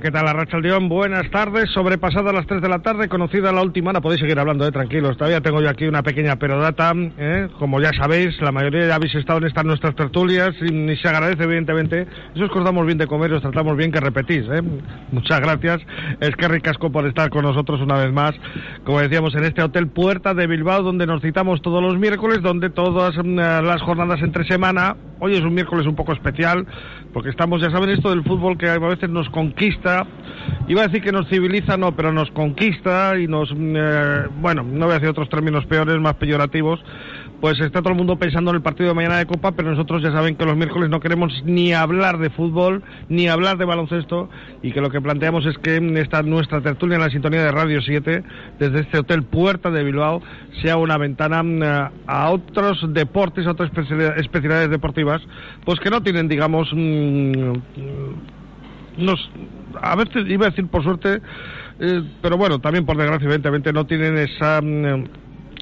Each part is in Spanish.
¿qué tal, Arracha León? Buenas tardes. Sobrepasadas las 3 de la tarde, conocida la última hora, podéis seguir hablando, eh, tranquilos. Todavía tengo yo aquí una pequeña perodata. Eh. Como ya sabéis, la mayoría ya habéis estado en estas nuestras tertulias y, se agradece, evidentemente. Eso os damos bien de comer y os tratamos bien que repetís. Eh. Muchas gracias. Es que ricasco por estar con nosotros una vez más. Como decíamos, en este Hotel Puerta de Bilbao, donde nos citamos todos los miércoles, donde todas mm, las jornadas entre semana. Hoy es un miércoles un poco especial, porque estamos, ya saben, esto del fútbol que a veces nos conquista, iba a decir que nos civiliza, no, pero nos conquista y nos, eh, bueno, no voy a decir otros términos peores, más peyorativos, pues está todo el mundo pensando en el partido de mañana de Copa, pero nosotros ya saben que los miércoles no queremos ni hablar de fútbol, ni hablar de baloncesto, y que lo que planteamos es que esta nuestra tertulia en la sintonía de Radio 7, desde este hotel Puerta de Bilbao, sea una ventana mm, a otros deportes, a otras especialidades deportivas, pues que no tienen, digamos, mm, nos, a veces iba a decir por suerte, eh, pero bueno, también por desgracia, evidentemente, no tienen esa mm,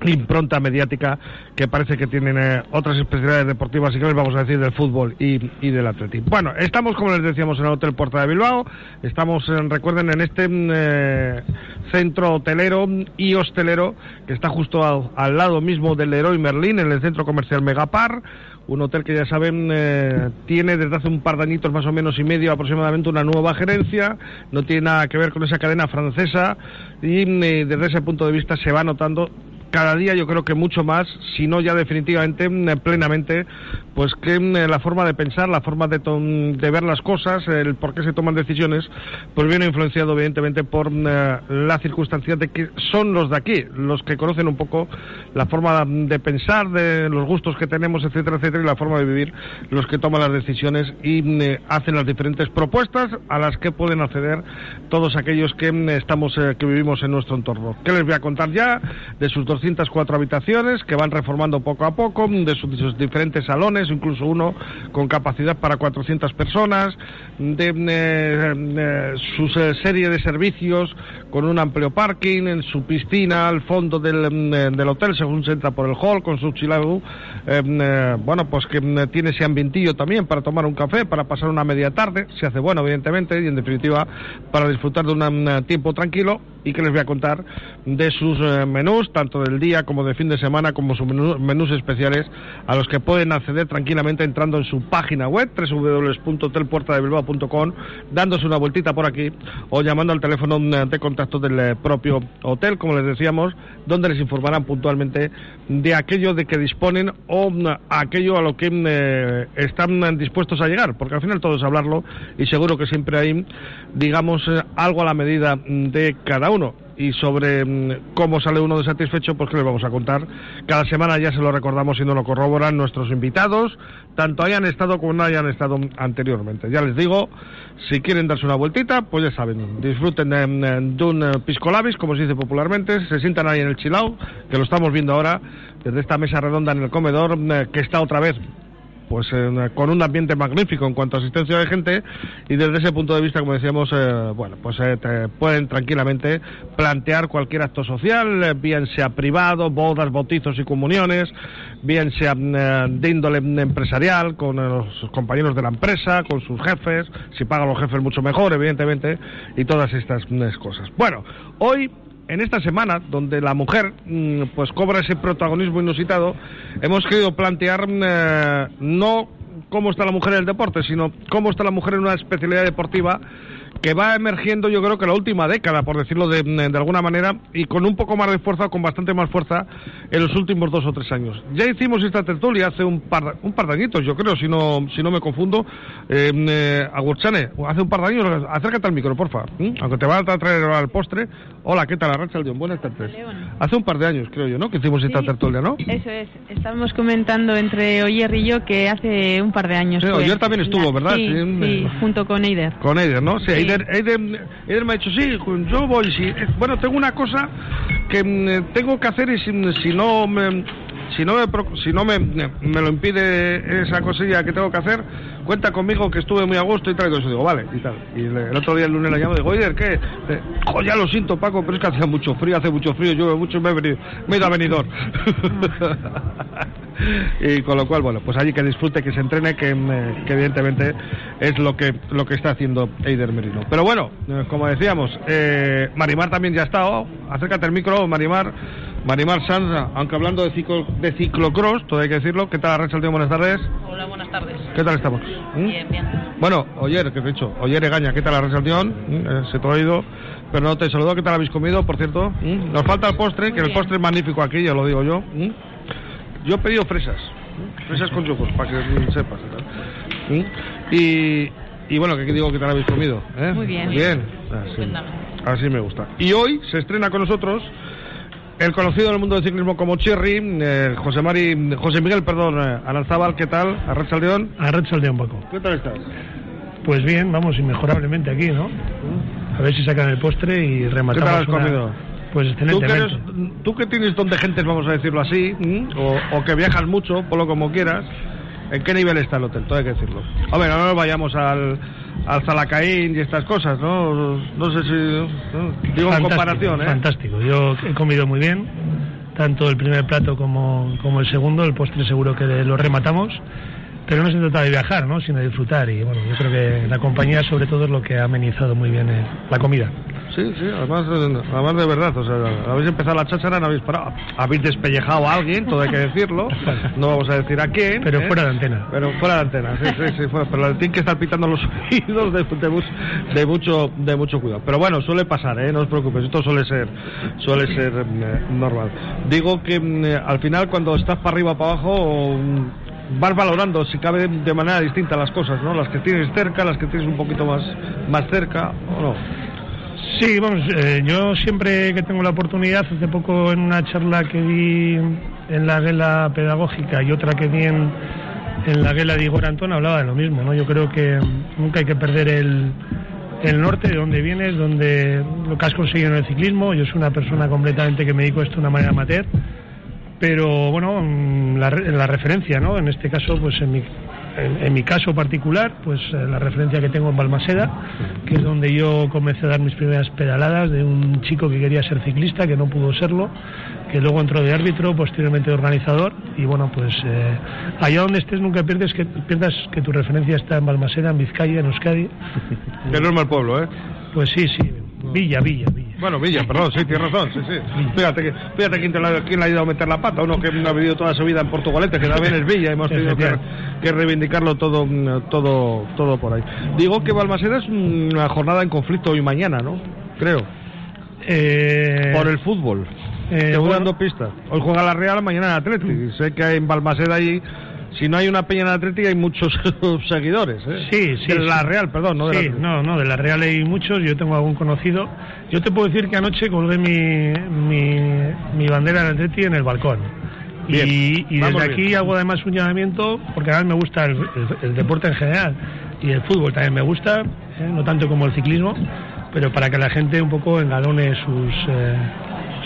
impronta mediática que parece que tienen eh, otras especialidades deportivas y que les vamos a decir del fútbol y, del atletismo. Bueno, estamos como les decíamos en el Hotel Puerta de Bilbao, estamos, recuerden, en este mm, eh, centro hotelero y hostelero que está justo al, lado mismo del Leroy Merlin, en el centro comercial Megapar, un hotel que ya saben eh, tiene desde hace un par de añitos más o menos y medio aproximadamente una nueva gerencia, no tiene nada que ver con esa cadena francesa y desde ese punto de vista se va notando cada día yo creo que mucho más, si no ya definitivamente, mm, plenamente, pues que mm, la forma de pensar, la forma de, de, ver las cosas, el por qué se toman decisiones, pues viene influenciado evidentemente por mm, la circunstancia de que son los de aquí, los que conocen un poco la forma de pensar, de los gustos que tenemos, etcétera, etcétera, y la forma de vivir, los que toman las decisiones y hacen las diferentes propuestas a las que pueden acceder todos aquellos que estamos, eh, que vivimos en nuestro entorno. ¿Qué les voy a contar ya de sus dos 204 habitaciones que van reformando poco a poco, de sus, diferentes salones, incluso uno con capacidad para 400 personas, de eh, su serie de servicios con un amplio parking, en su piscina al fondo del, del hotel, según se entra por el hall, con su chilado, eh, bueno, pues que tiene ese ambientillo también para tomar un café, para pasar una media tarde, se hace bueno, evidentemente, y en definitiva, para disfrutar de un tiempo tranquilo, y que les voy a contar de sus eh, menús, tanto del día como de fin de semana, como sus menús, especiales, a los que pueden acceder tranquilamente entrando en su página web, www.hotelpuertadebilbao.com, dándose una vueltita por aquí o llamando al teléfono eh, de contacto del eh, propio hotel, como les decíamos, donde les informarán puntualmente de aquello de que disponen o aquello a lo que están dispuestos a llegar, porque al final todo es hablarlo y seguro que siempre hay, digamos, algo a la medida de cada uno. Y sobre mm, cómo sale uno de satisfecho, pues que les vamos a contar. Cada semana ya se lo recordamos y nos lo corroboran nuestros invitados, tanto hayan estado como no hayan estado anteriormente. Ya les digo, si quieren darse una vueltita, pues ya saben, disfruten de, mm, un eh, pisco labis, como se dice popularmente, se sientan ahí en el chilao, que lo estamos viendo ahora, desde esta mesa redonda en el comedor, mm, que está otra vez pues eh, con un ambiente magnífico en cuanto a asistencia de gente y desde ese punto de vista, como decíamos, eh, bueno, pues eh, pueden tranquilamente plantear cualquier acto social, bien sea privado, bodas, bautizos y comuniones, bien sea de índole empresarial, con los compañeros de la empresa, con sus jefes, si pagan los jefes mucho mejor, evidentemente, y todas estas cosas. Bueno, hoy en esta semana, donde la mujer mm, pues cobra ese protagonismo inusitado, hemos querido plantear mm, eh, no cómo está la mujer en el deporte, sino cómo está la mujer en una especialidad deportiva que va emergiendo yo creo que la última década, por decirlo de, de, alguna manera, y con un poco más de fuerza, con bastante más fuerza en los últimos dos o tres años. Ya hicimos esta tertulia hace un par, un par de añitos, yo creo, si no, si no me confundo, eh, eh hace un par de años, acércate al micro, porfa, aunque te va a traer al postre. Hola, ¿qué tal, Arracha León? Buenas tardes. Hace un par de años, creo yo, ¿no? Que hicimos esta tertulia, ¿no? Eso es, estábamos comentando entre Oyer y yo que hace un par de años. Sí, Oyer también estuvo, ¿verdad? Sí, junto con Eider. Con Eider, ¿no? Sí, Eider Eider, me ha dicho, sí, yo voy, sí. Bueno, tengo una cosa que mm, tengo que hacer y si, no me si no, me, si no me, me, lo impide esa cosilla que tengo que hacer, cuenta conmigo que estuve muy a gusto y tal. Y eso digo, vale, y tal. Y el otro día, el lunes, la llamo y digo, oye, ¿qué? Oh, ya lo siento, Paco, pero es que hacía mucho frío, hace mucho frío, llueve mucho, me he venido, me he ido a venidor. y con lo cual, bueno, pues allí que disfrute, que se entrene, que, evidentemente es lo que lo que está haciendo Eider Merino. Pero bueno, eh, como decíamos, eh, Marimar también ya ha estado. Acércate al micro, Marimar. Marimar Sanz, aunque hablando de, ciclo, de ciclocross, todo hay que decirlo. ¿Qué tal, Rachel? Buenas tardes. Hola, buenas tardes. ¿Qué tal estamos? ¿Mm? Bien, bien. Bueno, oyer, que he dicho, oyer Egaña, ¿qué tal, Rachel? ¿Mm? Eh, se te ha oído, pero no te saludo. ¿Qué tal habéis comido, por cierto? ¿Mm? Nos falta el postre, que el postre es magnífico aquí, ya lo digo yo. Yo he pedido fresas, fresas con yogur, para que sepas. Y, y bueno, ¿qué digo que te habéis comido? ¿Eh? Muy bien. Bien. Así, me gusta. Y hoy se estrena con nosotros el conocido en el mundo del ciclismo como Cherry, eh, José Mari, José Miguel, perdón, eh, Aranzábal, ¿qué tal? Arracha León. Arracha León, Paco. ¿Qué tal estás? Pues bien, vamos, inmejorablemente aquí, ¿no? A ver si sacan el postre y rematamos. ¿Qué tal has comido? Pues ¿Tú que, tienes donde gentes, vamos a decirlo así, o, que viajas mucho, por lo como quieras, ¿en qué nivel está el hotel? Todo hay que decirlo. Hombre, no nos vayamos al, al Zalacaín y estas cosas, ¿no? No sé si... Digo en comparación, ¿eh? Fantástico. Yo he comido muy bien, tanto el primer plato como, como el segundo. El postre seguro que lo rematamos pero no se trata de viajar, ¿no? sino de disfrutar. Y bueno, yo creo que la compañía, sobre todo, es lo que ha amenizado muy bien eh, la comida. Sí, sí, además, además de verdad, o sea, habéis empezado la cháchara, no habéis parado, habéis despellejado a alguien, todo hay que decirlo, no vamos a decir a quién. Pero ¿eh? fuera de antena. Pero fuera de antena, sí, sí, sí, fuera, pero tiene que estar pitando los oídos de, de, mucho, de mucho cuidado. Pero bueno, suele pasar, ¿eh? no os preocupéis, esto suele ser, suele ser eh, normal. Digo que al final cuando estás para arriba, para abajo, vas valorando si cabe de manera distinta las cosas, ¿no? Las que tienes cerca, las que tienes un poquito más, más cerca, ¿o no? Sí, vamos, eh, yo siempre que tengo la oportunidad, hace poco en una charla que di en la guela pedagógica y otra que di en, la guela de Igor Antón, hablaba de lo mismo, ¿no? Yo creo que nunca hay que perder el, el norte, de donde vienes, donde lo que has conseguido en el ciclismo. Yo soy una persona completamente que me dedico esto una manera amateur pero bueno, mm, la, la referencia, ¿no? En este caso, pues en mi, en, mi caso particular, pues eh, la referencia que tengo en Balmaseda, que es donde yo comencé a dar mis primeras pedaladas de un chico que quería ser ciclista, que no pudo serlo, que luego entró de árbitro, posteriormente de organizador, y bueno, pues eh, allá donde estés nunca pierdes que, pierdas que tu referencia está en Balmaseda, en Vizcaya, en Euskadi. Que no es mal pueblo, ¿eh? Pues sí, sí, Villa, Villa, Villa. Bueno, Villa, perdón, sí, tienes razón, sí, sí. Fíjate, que, fíjate quién, le ha ido a meter la pata, uno que ha vivido toda su vida en Portugalete, que también es Villa, hemos tenido que, reivindicarlo todo, todo, todo por ahí. Digo que Balmaseda es una jornada en conflicto hoy mañana, ¿no? Creo. Eh... Por el fútbol. Eh, Te voy dando pistas. Hoy juega la Real, mañana el Atlético. Sé que hay en Balmaseda ahí si no hay una peña en Atlética hay muchos seguidores. ¿eh? Sí, sí. De la Real, perdón, no de sí, no, no, de la Real hay muchos. Yo tengo algún conocido. Yo te puedo decir que anoche colgué mi, mi, bandera de Atleti en el balcón. y, desde aquí hago además un llamamiento, porque además me gusta el, deporte en general y el fútbol también me gusta, ¿eh? no tanto como el ciclismo, pero para que la gente un poco engalone sus, eh,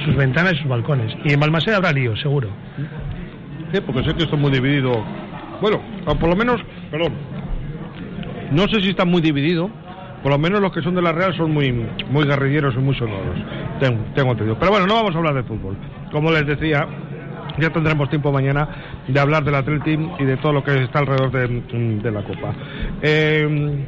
sus ventanas y sus balcones. Y en Balmaseda habrá lío, seguro porque sé que esto es muy dividido. Bueno, por lo menos, perdón, no sé si está muy dividido, por lo menos los que son de la Real son muy, muy guerrilleros y muy sonoros, tengo, tengo entendido. Pero bueno, no vamos a hablar de fútbol. Como les decía, ya tendremos tiempo mañana de hablar del Atletim y de todo lo que está alrededor de, la Copa. Eh,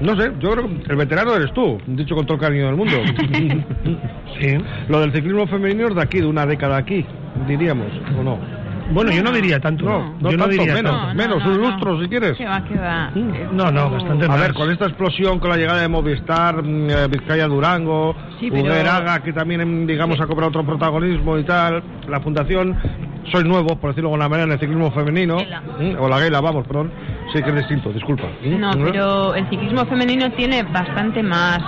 no sé, yo creo que el veterano eres tú, dicho con todo el cariño del mundo. sí. Lo del ciclismo femenino es de aquí, de una década aquí, diríamos, ¿o no? Bueno, yo no diría tanto. No, no, yo no diría menos, menos, un lustro si quieres. va, va. No, no, bastante A ver, con esta explosión, con la llegada de Movistar, mm, eh, Vizcaya Durango, sí, que también, digamos, ha cobrado otro protagonismo y tal, la fundación, soy nuevo, por decirlo de alguna manera, en el ciclismo femenino, mm, o la Gela, vamos, perdón, sí que es distinto, disculpa. No, pero el ciclismo femenino tiene bastante más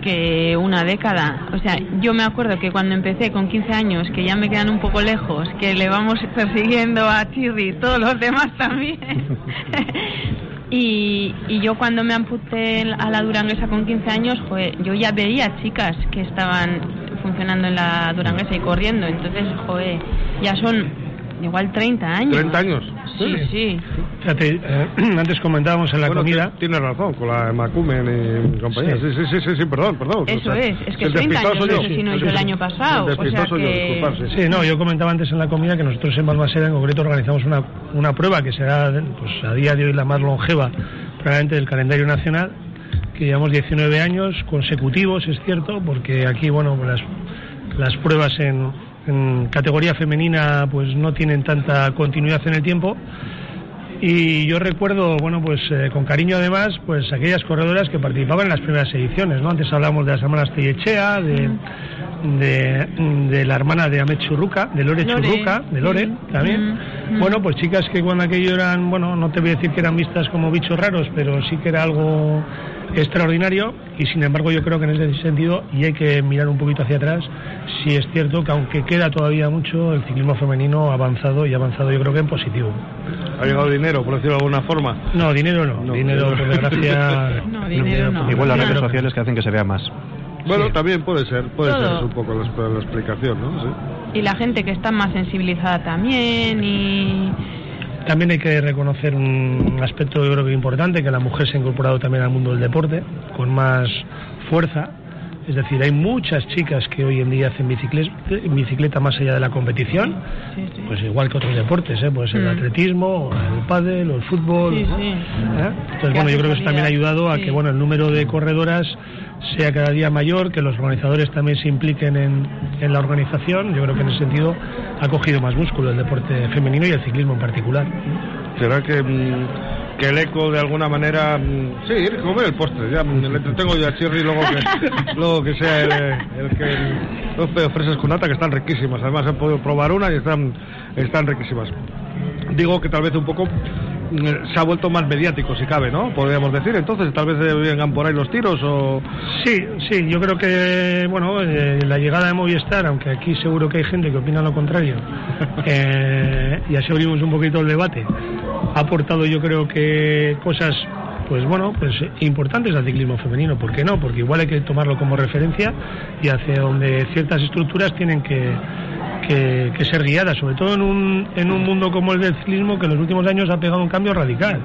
que una década. O sea, yo me acuerdo que cuando empecé con 15 años, que ya me quedan un poco lejos, que le vamos persiguiendo a Chirri, todos los demás también. y, y yo cuando me amputé a la duranguesa con 15 años, yo ya veía chicas que estaban funcionando en la duranguesa y corriendo. Entonces, joder, ya son igual 30 años. 30 años. Sí, sí. Fíjate, eh, antes comentábamos en la Bueno, comida. ti- Tienes razón, con la Macumen y compañía. Sí, Sí. sí, sí, perdón, perdón. Eso O sea, es, es que el 30 despistado años yo. Sí, yo el año pasado, El o sea yo, sí. Sí, no, yo comentaba antes en la comida que nosotros en Balmaseda en concreto organizamos una, una prueba que será pues, a día de hoy la más longeva probablemente del calendario nacional, que llevamos 19 años consecutivos, es cierto, porque aquí, bueno, las, las pruebas en, en categoría femenina pues no tienen tanta continuidad en el tiempo. Y yo recuerdo, bueno, pues eh, con cariño además, pues aquellas corredoras que participaban en las primeras ediciones, ¿no? Antes hablamos de las hermanas Tellechea, de, de, de la hermana de Amet Churruca, de Lore, Lore. Churruca, de Lore Mm, también. mm. Bueno, pues chicas que cuando aquello eran, bueno, no te voy a decir que eran vistas como bichos raros, pero sí que era algo extraordinario y sin embargo yo creo que en ese sentido, y hay que mirar un poquito hacia atrás, sí es cierto que aunque queda todavía mucho, el ciclismo femenino ha avanzado y ha avanzado yo creo que en positivo. Ha llegado dinero, por decirlo de alguna forma. No, dinero no, No, dinero por desgracia. No, dinero no. Igual las redes sociales que hacen que se vea más. Bueno, Sí. también puede ser, puede Todo. ser es un poco la, la explicación, ¿no? Sí. Y la gente que está más sensibilizada también y... También hay que reconocer un aspecto yo creo que importante, que la mujer se ha incorporado también al mundo del deporte con más fuerza. Es decir, hay muchas chicas que hoy en día hacen bicicleta, bicicleta más allá de la competición, Sí, sí. pues igual que otros deportes, ¿eh? pues el Mm. atletismo, el pádel o el fútbol. Sí, ¿no? sí. ¿Eh? Entonces, bueno, yo creo que eso también ha ayudado a sí. que bueno el número de corredoras sea cada día mayor, que los organizadores también se impliquen en, en la organización. Yo creo que en ese sentido ha cogido más músculo el deporte femenino y el ciclismo en particular. ¿Será que, mm, que el eco de alguna manera... mm, sí, ir a comer el postre, ya mm, le entretengo yo a Chirri luego que, luego que sea el, el que... Los fresas con nata que están riquísimas, además he podido probar una y están, están riquísimas. Digo que tal vez un poco se ha vuelto más mediático, si cabe, ¿no? Podríamos decir, entonces tal vez vengan por ahí los tiros o... Sí, sí, yo creo que, bueno, eh, la llegada de Movistar, aunque aquí seguro que hay gente que opina lo contrario, eh, y así abrimos un poquito el debate, ha aportado yo creo que cosas, pues bueno, pues importantes al ciclismo femenino, ¿por qué no? Porque igual hay que tomarlo como referencia y hacia donde ciertas estructuras tienen que, que, que ser guiadas, sobre todo en un, en un mundo como el del ciclismo que en los últimos años ha pegado un cambio radical.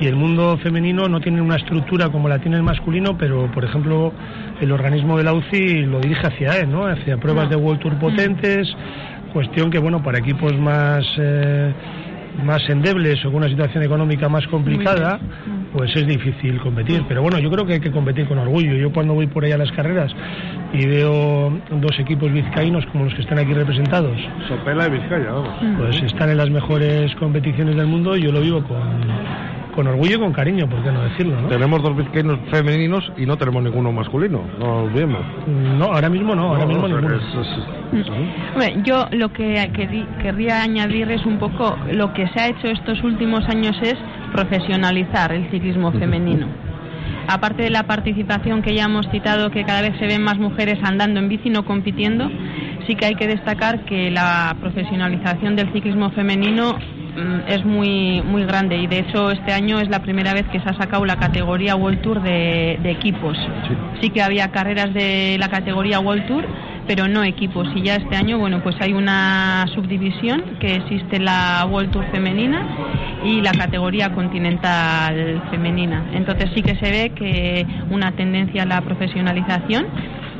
Y el mundo femenino no tiene una estructura como la tiene el masculino, pero por ejemplo el organismo de la UCI lo dirige hacia él, ¿no? hacia pruebas de World Tour potentes, cuestión que bueno para equipos más eh, más endebles o con una situación económica más complicada, pues es difícil competir. Pero bueno, yo creo que hay que competir con orgullo. Yo cuando voy por ahí a las carreras y veo dos equipos vizcaínos como los que están aquí representados, Sopela y Vizcaya, vamos. pues están en las mejores competiciones del mundo, yo lo vivo con, con orgullo y con cariño, ¿por qué no decirlo? ¿no? Tenemos dos vizcaínos femeninos y no tenemos ninguno masculino, no lo olvidemos. No, ahora mismo no, ahora No, mismo o sea que ninguno. es- es- Hombre, yo lo que querrí- querría añadir es un poco lo que se ha hecho estos últimos años es profesionalizar el ciclismo femenino. Aparte de la participación que ya hemos citado, que cada vez se ven más mujeres andando en bici, no compitiendo, sí que hay que destacar que la profesionalización del ciclismo femenino mm, es muy muy grande y de hecho este año es la primera vez que se ha sacado la categoría World Tour de, de equipos. Sí que había carreras de la categoría World Tour, pero no equipos. Y ya este año, bueno, pues hay una subdivisión que existe la World Tour femenina y la categoría continental femenina. Entonces sí que se ve que una tendencia a la profesionalización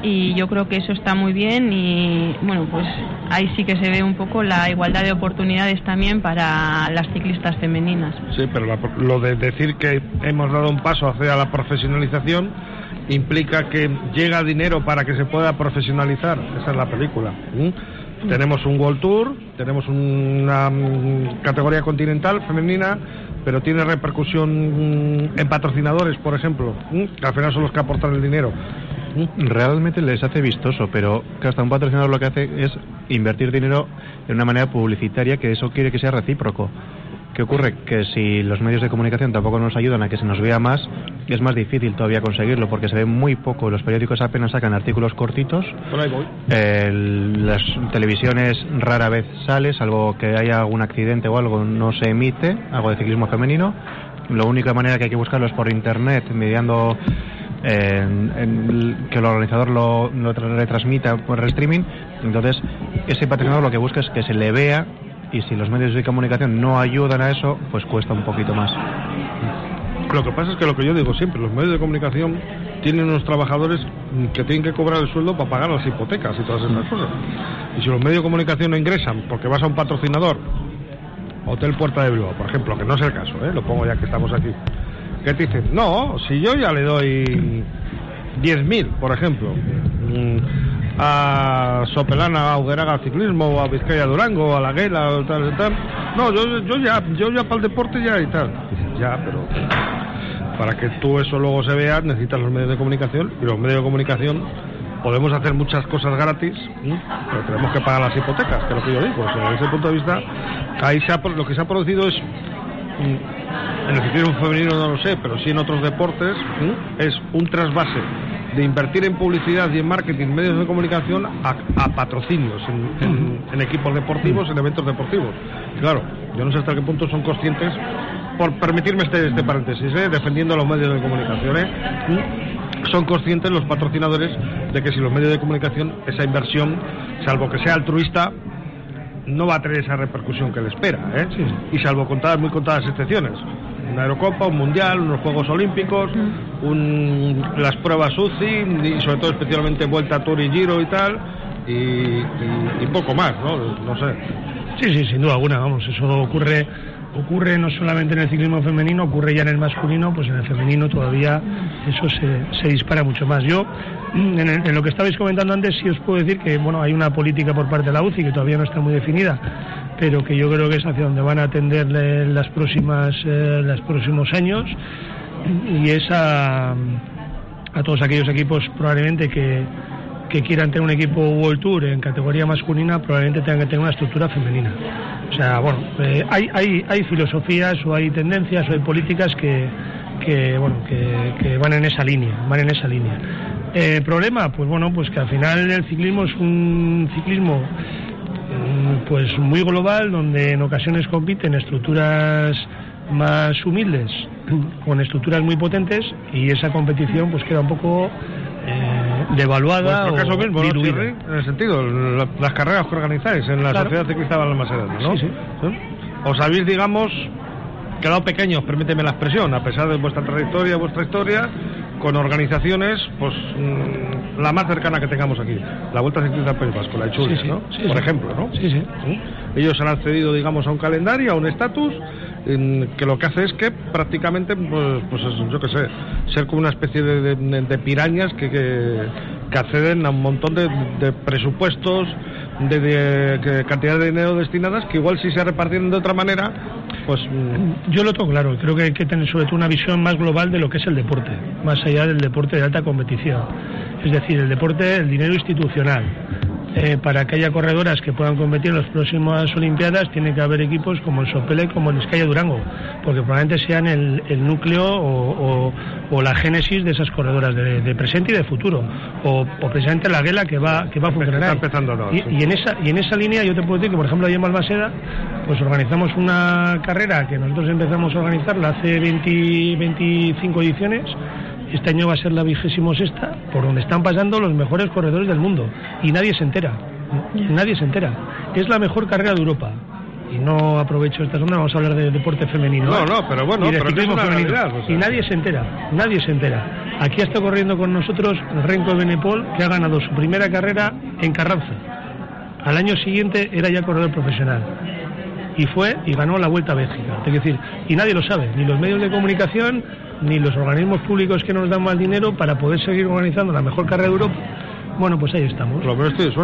y yo creo que eso está muy bien y bueno, pues ahí sí que se ve un poco la igualdad de oportunidades también para las ciclistas femeninas. Sí, pero lo de decir que hemos dado un paso hacia la profesionalización implica que llega dinero para que se pueda profesionalizar. Esa es la película. ¿m? Tenemos un World Tour, tenemos una mm, categoría continental femenina, pero tiene repercusión mm, en patrocinadores, por ejemplo, ¿m? que al final son los que aportan el dinero. Realmente les hace vistoso, pero que hasta un patrocinador lo que hace es invertir dinero de una manera publicitaria que eso quiere que sea recíproco. ¿Qué ocurre? Que si los medios de comunicación tampoco nos ayudan a que se nos vea más, es más difícil todavía conseguirlo porque se ve muy poco. Los periódicos apenas sacan artículos cortitos. Por ahí voy. El- las televisiones rara vez sale, salvo que haya algún accidente o algo, no se emite algo de ciclismo femenino. La única manera que hay que buscarlo es por internet, mediando en- que el organizador lo, lo tra- retransmita por streaming. Entonces, ese patrocinador lo que busca es que se le vea y si los medios de comunicación no ayudan a eso, pues cuesta un poquito más. Lo que pasa es que lo que yo digo siempre, los medios de comunicación tienen unos trabajadores que tienen que cobrar el sueldo para pagar las hipotecas y todas esas cosas. Y si los medios de comunicación no ingresan porque vas a un patrocinador, Hotel Puerta de Bilbao, por ejemplo, que no es el caso, ¿eh? lo pongo ya que estamos aquí, que te dicen, no, si yo ya le doy 10.000, por ejemplo, mm, a Sopelana, a Ugueraga Ciclismo, o a Vizcaya Durango, a La Guela, tal, tal. No, yo, yo ya, yo ya para el deporte ya y tal. ya, pero para que tú eso luego se vea necesitas los medios de comunicación y los medios de comunicación podemos hacer muchas cosas gratis, pero tenemos que pagar las hipotecas, que es lo que yo digo. desde ese punto de vista, ahí se lo que se ha producido es en el ciclismo femenino no lo sé, pero sí en otros deportes, es un trasvase de invertir en publicidad y en marketing, medios de comunicación, a, patrocinios en, equipos deportivos, en eventos deportivos. Claro, yo no sé hasta qué punto son conscientes, por permitirme este, este paréntesis, ¿eh? defendiendo los medios de comunicación, ¿eh? son conscientes los patrocinadores de que si los medios de comunicación, esa inversión, salvo que sea altruista, no va a tener esa repercusión que le espera, ¿eh? y salvo contadas, muy contadas excepciones una Eurocopa, un Mundial, unos Juegos Olímpicos, un, las pruebas UCI y sobre todo especialmente Vuelta Tour y Giro y tal, y, poco más, ¿no? No sé. Sí, sí, sin duda alguna, vamos, eso ocurre ocurre no solamente en el ciclismo femenino, ocurre ya en el masculino, pues en el femenino todavía eso se, se dispara mucho más. Yo, en, en, lo que estabais comentando antes, sí os puedo decir que bueno hay una política por parte de la UCI que todavía no está muy definida, pero que yo creo que es hacia donde van a atender las próximas eh, los próximos años y es a, todos aquellos equipos probablemente que, quieran tener un equipo World Tour en categoría masculina probablemente tengan que tener una estructura femenina. O sea, bueno, eh, hay, hay, hay filosofías o hay tendencias o hay políticas que, que bueno que, van en esa línea, van en esa línea. Eh, problema, pues bueno, pues que al final el ciclismo es un ciclismo Mm, pues muy global donde en ocasiones compiten estructuras más humildes con estructuras muy potentes y esa competición pues queda un poco eh, devaluada caso mismo, en el sentido las carreras que organizáis en la Sociedad Ciclista Balmaseda, ¿no? Sí, sí. Os habéis digamos quedado pequeños, permíteme la expresión, a pesar de vuestra trayectoria, vuestra historia, con organizaciones, pues mm, la más cercana que tengamos aquí, la Vuelta Ciclista País Vasco, la de ¿no? Por ejemplo, ¿no? Sí, sí. Ellos han accedido, digamos, a un calendario, a un estatus, que lo que hace es que prácticamente, pues, pues yo qué sé, ser como una especie de, pirañas que, que, acceden a un montón de, presupuestos, de, cantidad de dinero destinadas, que igual si se repartieran de otra manera, pues mm, yo lo tengo claro, creo que hay que tener sobre todo una visión más global de lo que es el deporte, más allá del deporte de alta competición. Es decir, el deporte, el dinero institucional, eh, para que haya corredoras que puedan competir en las próximas Olimpiadas, tiene que haber equipos como el Sopele, como el Escaya Durango, porque probablemente sean el, núcleo o, la génesis de esas corredoras de, presente y de futuro, o, precisamente la guela que va, que va a funcionar. y, en esa, y en esa línea yo te puedo decir que, por ejemplo, allí en Balmaseda, pues organizamos una carrera que nosotros empezamos a organizarla hace 20, 25 ediciones este año va a ser la vigésimo sexta, por donde están pasando los mejores corredores del mundo. Y nadie se entera. Nadie se entera. Es la mejor carrera de Europa. Y no aprovecho esta zona, vamos a hablar de deporte femenino. No, ¿eh? no, pero bueno, y femenino. Y nadie se entera, nadie se entera. Aquí está corriendo con nosotros Renko Benepol, que ha ganado su primera carrera en Carranza. Al año siguiente era ya corredor profesional y fue y ganó la Vuelta a Bélgica. Es decir, y nadie lo sabe, ni los medios de comunicación, ni los organismos públicos que nos dan más dinero para poder seguir organizando la mejor carrera de Europa. Bueno, pues ahí estamos.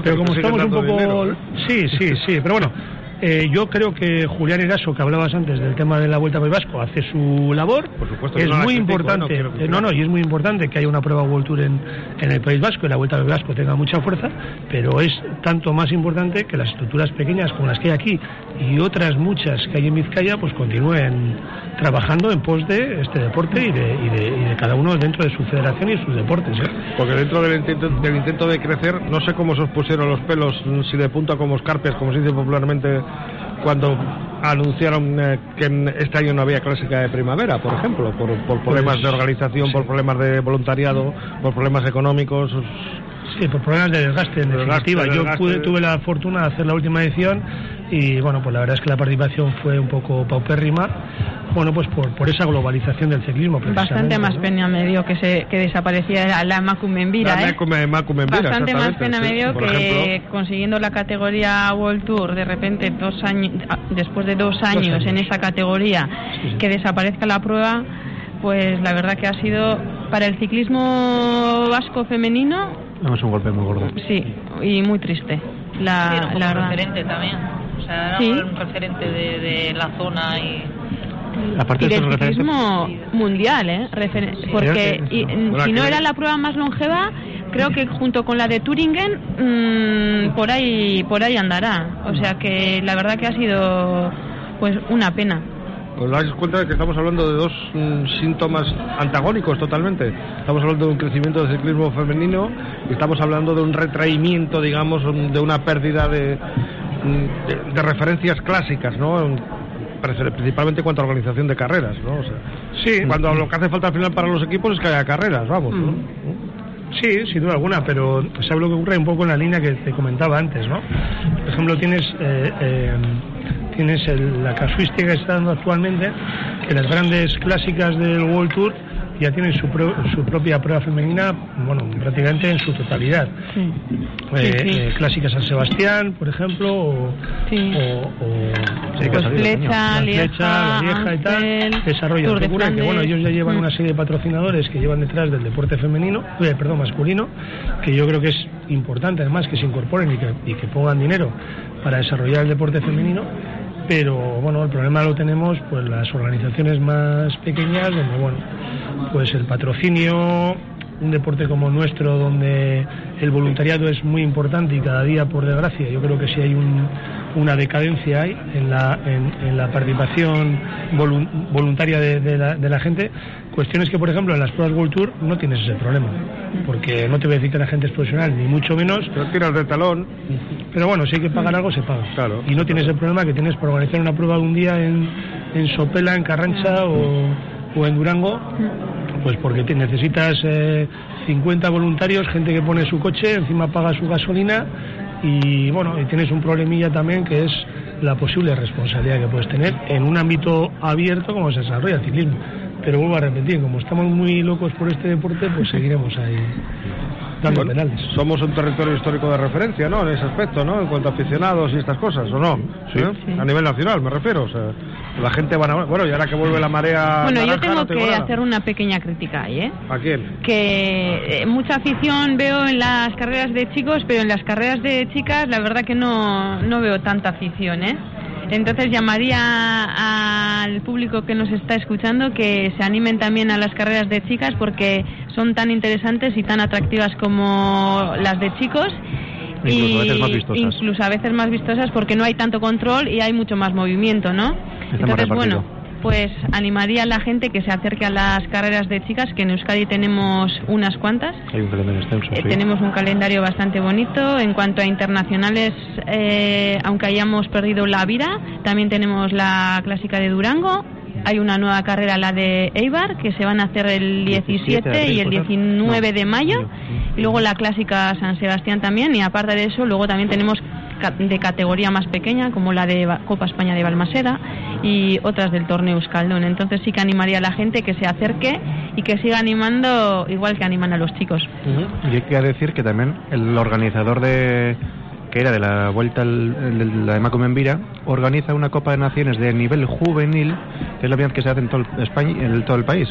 pero como estamos un poco... Sí, sí, sí, pero bueno, eh, yo creo que Julián Eraso, que hablabas antes del tema de la Vuelta al Vasco, hace su labor. Por supuesto, es muy importante. No, eh, no, no, y es muy importante que haya una prueba World Tour en, en, el País Vasco y la Vuelta al Vasco tenga mucha fuerza, pero es tanto más importante que las estructuras pequeñas como las que hay aquí y otras muchas que hay en Vizcaya, pues continúen trabajando en pos de este deporte y de, y de, cada uno dentro de su federación y sus deportes. ¿eh? Porque dentro del intento, del intento de crecer, no sé cómo se os pusieron los pelos, si de punta como escarpias, como se dice popularmente cuando anunciaron eh, que este año no había clásica de primavera, por ejemplo, por, problemas pues de organización, por problemas de voluntariado, por problemas económicos. Sí, por problemas de desgaste, en definitiva. Yo tuve la fortuna de hacer la última edición y bueno, pues la verdad es que la participación fue un poco paupérrima, bueno, pues por, por esa globalización del ciclismo. Bastante más pena me dio que, se, que desaparecía la Macumbembira. La ¿eh? Bastante más pena me dio que consiguiendo la categoría World Tour, de repente, dos años, después de dos años, en esa categoría, que desaparezca la prueba, pues la verdad que ha sido para el ciclismo vasco femenino. Es un golpe muy gordo. Sí, y muy triste. La, la referente también. O sea, era un referente de, la zona y Aparte y del ciclismo mundial, ¿eh? porque si no era la prueba más longeva, creo que junto con la de Turingen mmm, por ahí por ahí andará. O sea que la verdad que ha sido pues una pena. Os dais cuenta de que estamos hablando de dos mm, síntomas antagónicos totalmente. Estamos hablando de un crecimiento del ciclismo femenino y estamos hablando de un retraimiento, digamos, de una pérdida de, mm, de, referencias clásicas, ¿no? principalmente en cuanto a organización de carreras, ¿no? sí. Cuando lo que hace falta al final para los equipos es que haya carreras, vamos, ¿no? Mm. Sí, sin duda alguna, pero sabe lo que ocurre un poco en la línea que te comentaba antes, ¿no? Por ejemplo, tienes eh, eh, tienes la casuística que está dando actualmente, que las grandes clásicas del World Tour ya tienen su, su propia prueba femenina, bueno, prácticamente en su totalidad. Eh, eh, clásica San Sebastián, por ejemplo, o, pues Flecha, Lieja, Lieja y tal, desarrollo. De que bueno, ellos ya llevan mm. una serie de patrocinadores que llevan detrás del deporte femenino, eh, perdón, masculino, que yo creo que es importante además que se incorporen y que, y que pongan dinero para desarrollar el deporte femenino pero bueno, el problema lo tenemos pues las organizaciones más pequeñas donde bueno, pues el patrocinio, un deporte como nuestro donde el voluntariado es muy importante y cada día por desgracia yo creo que sí hay una decadencia hay en la, en, la participación voluntaria de, la, de la gente Cuestiones que, por ejemplo, en las pruebas World Tour no tienes ese problema, porque no te voy a decir que la gente es profesional, ni mucho menos. Pero tiras de talón. Pero bueno, si hay que pagar algo, se paga. Claro. Y no tienes el problema que tienes por organizar una prueba un día en, en Sopela, en Carrancha o, o en Durango, pues porque te necesitas 50 eh, voluntarios, gente que pone su coche, encima paga su gasolina y bueno, y tienes un problemilla también que es la posible responsabilidad que puedes tener en un ámbito abierto como se desarrolla el ciclismo pero vuelvo a repetir, como estamos muy locos por este deporte, pues seguiremos ahí dando penales. Somos un territorio histórico de referencia, ¿no? En ese aspecto, ¿no? En cuanto a aficionados y estas cosas, ¿o no? Sí. A nivel nacional, me refiero. O sea, la gente van a... Bueno, y ahora que vuelve la marea Bueno, yo tengo que hacer una pequeña crítica ahí, ¿eh? ¿A quién? Que eh, mucha afición veo en las carreras de chicos, pero en las carreras de chicas la verdad que no, no veo tanta afición, ¿eh? Entonces llamaría al público que nos está escuchando que se animen también a las carreras de chicas porque son tan interesantes y tan atractivas como las de chicos. Incluso a veces más vistosas. Incluso a veces más vistosas porque no hay tanto control y hay mucho más movimiento, ¿no? Entonces, bueno, pues animaría a la gente que se acerque a las carreras de chicas, que en Euskadi tenemos unas cuantas. Hay un calendario extenso. Eh, tenemos un calendario bastante bonito. En cuanto a internacionales, eh, aunque hayamos perdido la vida, también tenemos la clásica de Durango. Hay una nueva carrera, la de Eibar, que se van a hacer el 17, y el 19 de mayo. Y luego la clásica San Sebastián también. Y aparte de eso, luego también tenemos de categoría más pequeña, como la de Copa España de Balmaseda y otras del torneo Euskaldun. Entonces sí que animaría a la gente que se acerque y que siga animando igual que animan a los chicos. Y hay que decir que también el organizador de que era de la vuelta de la de Macumembira, organiza una Copa de Naciones de nivel juvenil, que es la primera que se hace en todo España, en todo el país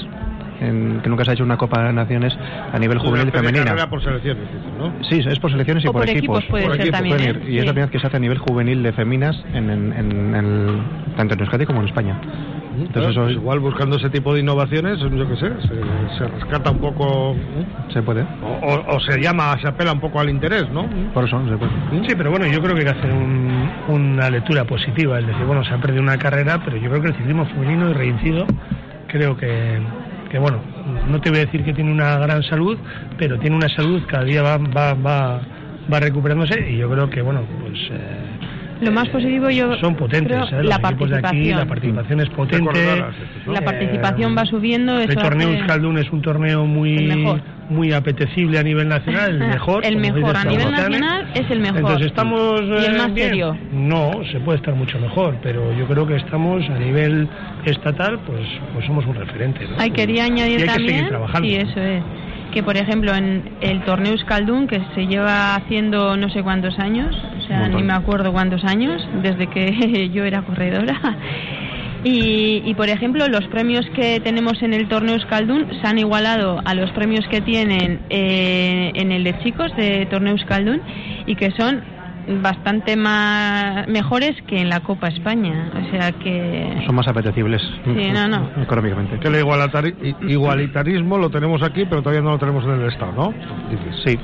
en, que nunca se ha hecho una Copa de Naciones a nivel juvenil y femenina. por selecciones, ¿no? Sí, es por selecciones y por, equipos. también, ¿eh? Y es la primera vez que se hace a nivel juvenil de feminas en, en, en, tanto en Euskadi como en España. Entonces, eso pues igual buscando ese tipo de innovaciones, yo qué sé, se, rescata un poco. Se puede. O, se llama, se apela un poco al interés, ¿no? Por eso se puede. Sí, pero bueno, yo creo que hay que hacer una lectura positiva. Es decir, bueno, se ha perdido una carrera, pero yo creo que el ciclismo femenino y reincido, creo que que bueno, no te voy a decir que tiene una gran salud, pero tiene una salud, cada día va, va, va, va recuperándose y yo creo que bueno, pues eh, Lo más positivo yo son potentes, creo, ¿eh? la Los equipos de aquí, participación. la participación es potente. estos, ¿no? La participación va subiendo. El eso torneo hace- Euskaldun es un torneo muy muy apetecible a nivel nacional, el mejor. El mejor, a nivel nacional es el mejor. Entonces estamos Y el eh, más bien. serio. No, se puede estar mucho mejor, pero yo creo que estamos a nivel estatal, pues pues somos un referente. ¿no? Ay, quería añadir y hay que seguir trabajando. sí, eso es, que por ejemplo en el torneo Euskaldun, que se lleva haciendo no sé cuántos años, o sea, ni me acuerdo cuántos años, desde que yo era corredora. Y, y, por ejemplo, los premios que tenemos en el torneo Euskaldun se han igualado a los premios que tienen eh, en el de chicos de torneo Euskaldun y que son bastante más mejores que en la Copa España. O sea que Son más apetecibles. Sí, no, no. Económicamente. Que el igualitarismo lo tenemos aquí, pero todavía no lo tenemos en el Estado, ¿no? Dices. Sí.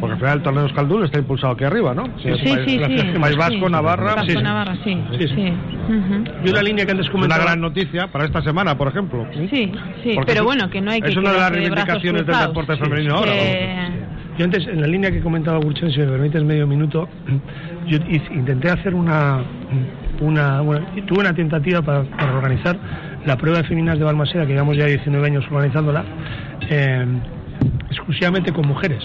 Porque al final el torneo Euskaldun está impulsado aquí arriba, ¿no? Sí, sí, sí. País Vasco, sí. Navarra. Vasco, Sí, sí. Navarra, sí. Sí, sí. sí. Ujú. Y una línea que antes Es una comentaba. gran noticia para esta semana, por ejemplo. Sí, sí, Porque pero es- bueno, que no hay que es una de las reivindicaciones del cruzados. deporte femenino ahora, Que- Yo antes, en la línea que comentaba Gurchen, si me permites medio minuto, yo intenté hacer una, una bueno, tuve una tentativa para, organizar la prueba de femeninas de Balmaseda, que llevamos ya 19 años organizándola, eh, exclusivamente con mujeres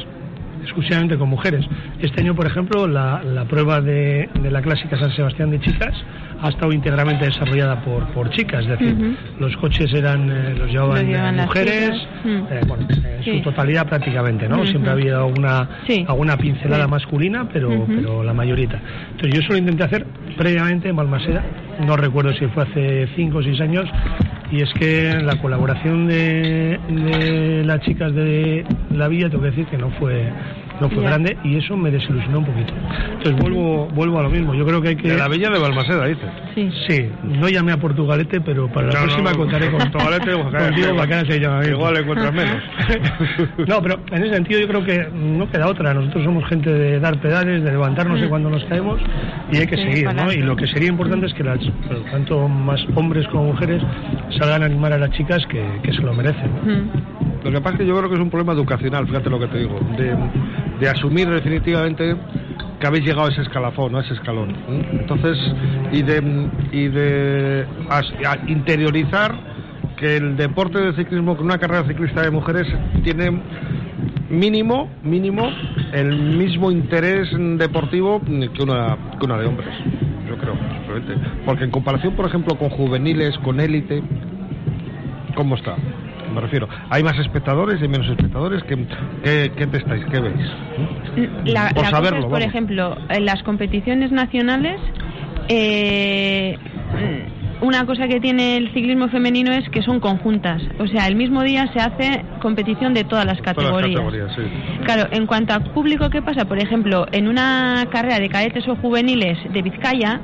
exclusivamente con mujeres. Este año, por ejemplo, la, la prueba de, de la clásica San Sebastián de chicas ha estado íntegramente desarrollada por, por chicas, es decir, los coches eran eh, los llevaban, Los eh, mujeres, eh, bueno, Sí. su totalidad prácticamente, ¿no? Siempre había alguna, Sí. alguna pincelada masculina, pero, pero la mayorita. Entonces yo eso lo intenté hacer previamente en Balmaseda, no recuerdo si fue hace 5 o 6 años, y es que la colaboración de, de las chicas de la villa, tengo que decir que no fue no fue grande y eso me desilusionó un poquito. Entonces vuelvo vuelvo a lo mismo. Yo creo que hay que De la Villa de Balmaseda, dices. Sí. Sí, no llamé a Portugalete, pero para la No, próxima no, contaré con Portugalete, contigo que hagas el llamamiento. Igual encuentras menos. no, pero en ese sentido yo creo que no queda otra. Nosotros somos gente de dar pedales, de levantarnos de Mm. cuando nos caemos y hay que Sí, seguir, ¿no? Y lo que sería importante es que las, tanto más hombres como mujeres salgan a animar a las chicas que, que se lo merecen. ¿no? Mm. Lo que pasa es que yo creo que es un problema educacional, fíjate lo que te digo, de, de asumir definitivamente que habéis llegado a ese escalafón, a ese escalón. ¿eh? Entonces, y de, y de interiorizar que el deporte de ciclismo, con una carrera ciclista de mujeres, tiene mínimo, mínimo, el mismo interés deportivo que una, que una de hombres. Yo creo. Porque en comparación, por ejemplo, con juveniles, con élite, ¿Cómo está? Me refiero, ¿hay más espectadores y menos espectadores? ¿Qué, qué, qué testáis? ¿Qué veis? La, Por la saberlo, es, por vamos. ejemplo, en las competiciones nacionales, eh, una cosa que tiene el ciclismo femenino es que son conjuntas. O sea, el mismo día se hace competición de todas las Todas las categorías. categorías, sí. Claro, en cuanto a público, ¿qué pasa? Por ejemplo, en una carrera de cadetes o juveniles de Vizcaya,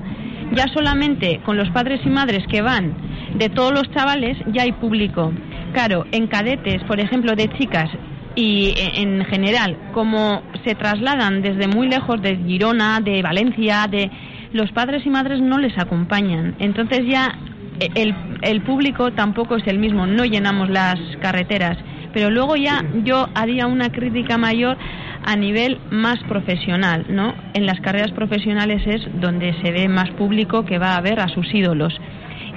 ya solamente con los padres y madres que van de todos los chavales ya hay público. Claro, en cadetes, por ejemplo, de chicas y e- en general, como se trasladan desde muy lejos de Girona, de Valencia, de los padres y madres no les acompañan. Entonces ya e- el, el público tampoco es el mismo, no llenamos las carreteras. Pero luego ya yo haría una crítica mayor a nivel más profesional, ¿no? En las carreras profesionales es donde se ve más público que va a ver a sus ídolos.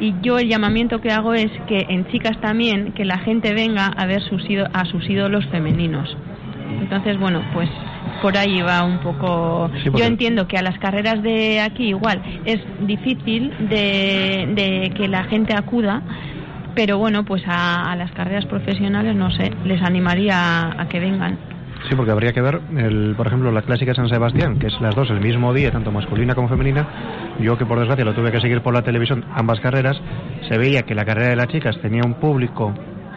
Y yo el llamamiento que hago es que en chicas también, que la gente venga a ver sus a sus ídolos femeninos. Entonces, bueno, pues por ahí va un poco. Sí, porque- Yo entiendo que a las carreras de aquí igual es difícil de, de que la gente acuda, pero bueno, pues a, a las carreras profesionales, no sé, les animaría a, a que vengan. Sí, porque habría que ver, el, por ejemplo, la clásica San Sebastián, que es las dos el mismo día, tanto masculina como femenina. Yo que por desgracia lo tuve que seguir por la televisión, ambas carreras, se veía que la carrera de las chicas tenía un público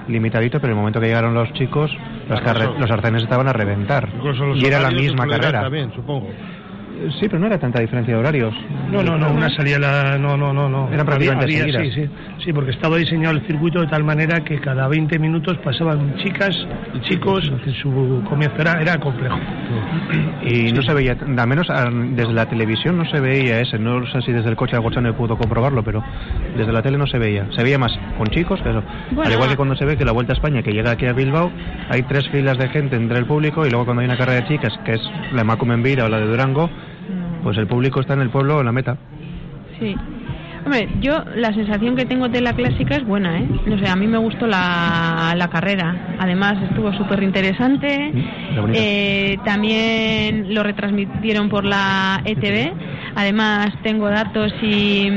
limitadito, pero en el momento que llegaron los chicos, eso. los arcenes estaban a reventar. Los Y era la misma carrera. También, supongo. Sí, pero no era tanta diferencia de horarios. No, no, no, una salía la... No, no, no, no. Eran prácticamente Había- había- sí, sí, sí, porque estaba diseñado el circuito de tal manera que cada 20 minutos pasaban chicas y chicos, en su comienzo era, era complejo. Y no se veía, al menos desde la televisión no se veía ese. No sé si desde el coche Algochano pudo comprobarlo, pero desde la tele no se veía. Se veía más con chicos que eso. Bueno. Al igual que cuando se ve que la Vuelta a España, que llega aquí a Bilbao, hay tres filas de gente entre el público y luego cuando hay una carrera de chicas, que es la Macum en Vira o la de Durango, pues el público está en el pueblo en la meta. Sí. Hombre, yo la sensación que tengo de la clásica es buena, ¿eh? No sé, a mí me gustó la, la carrera. Además, estuvo súper interesante. Eh, también lo retransmitieron por la ETV. Además, tengo datos y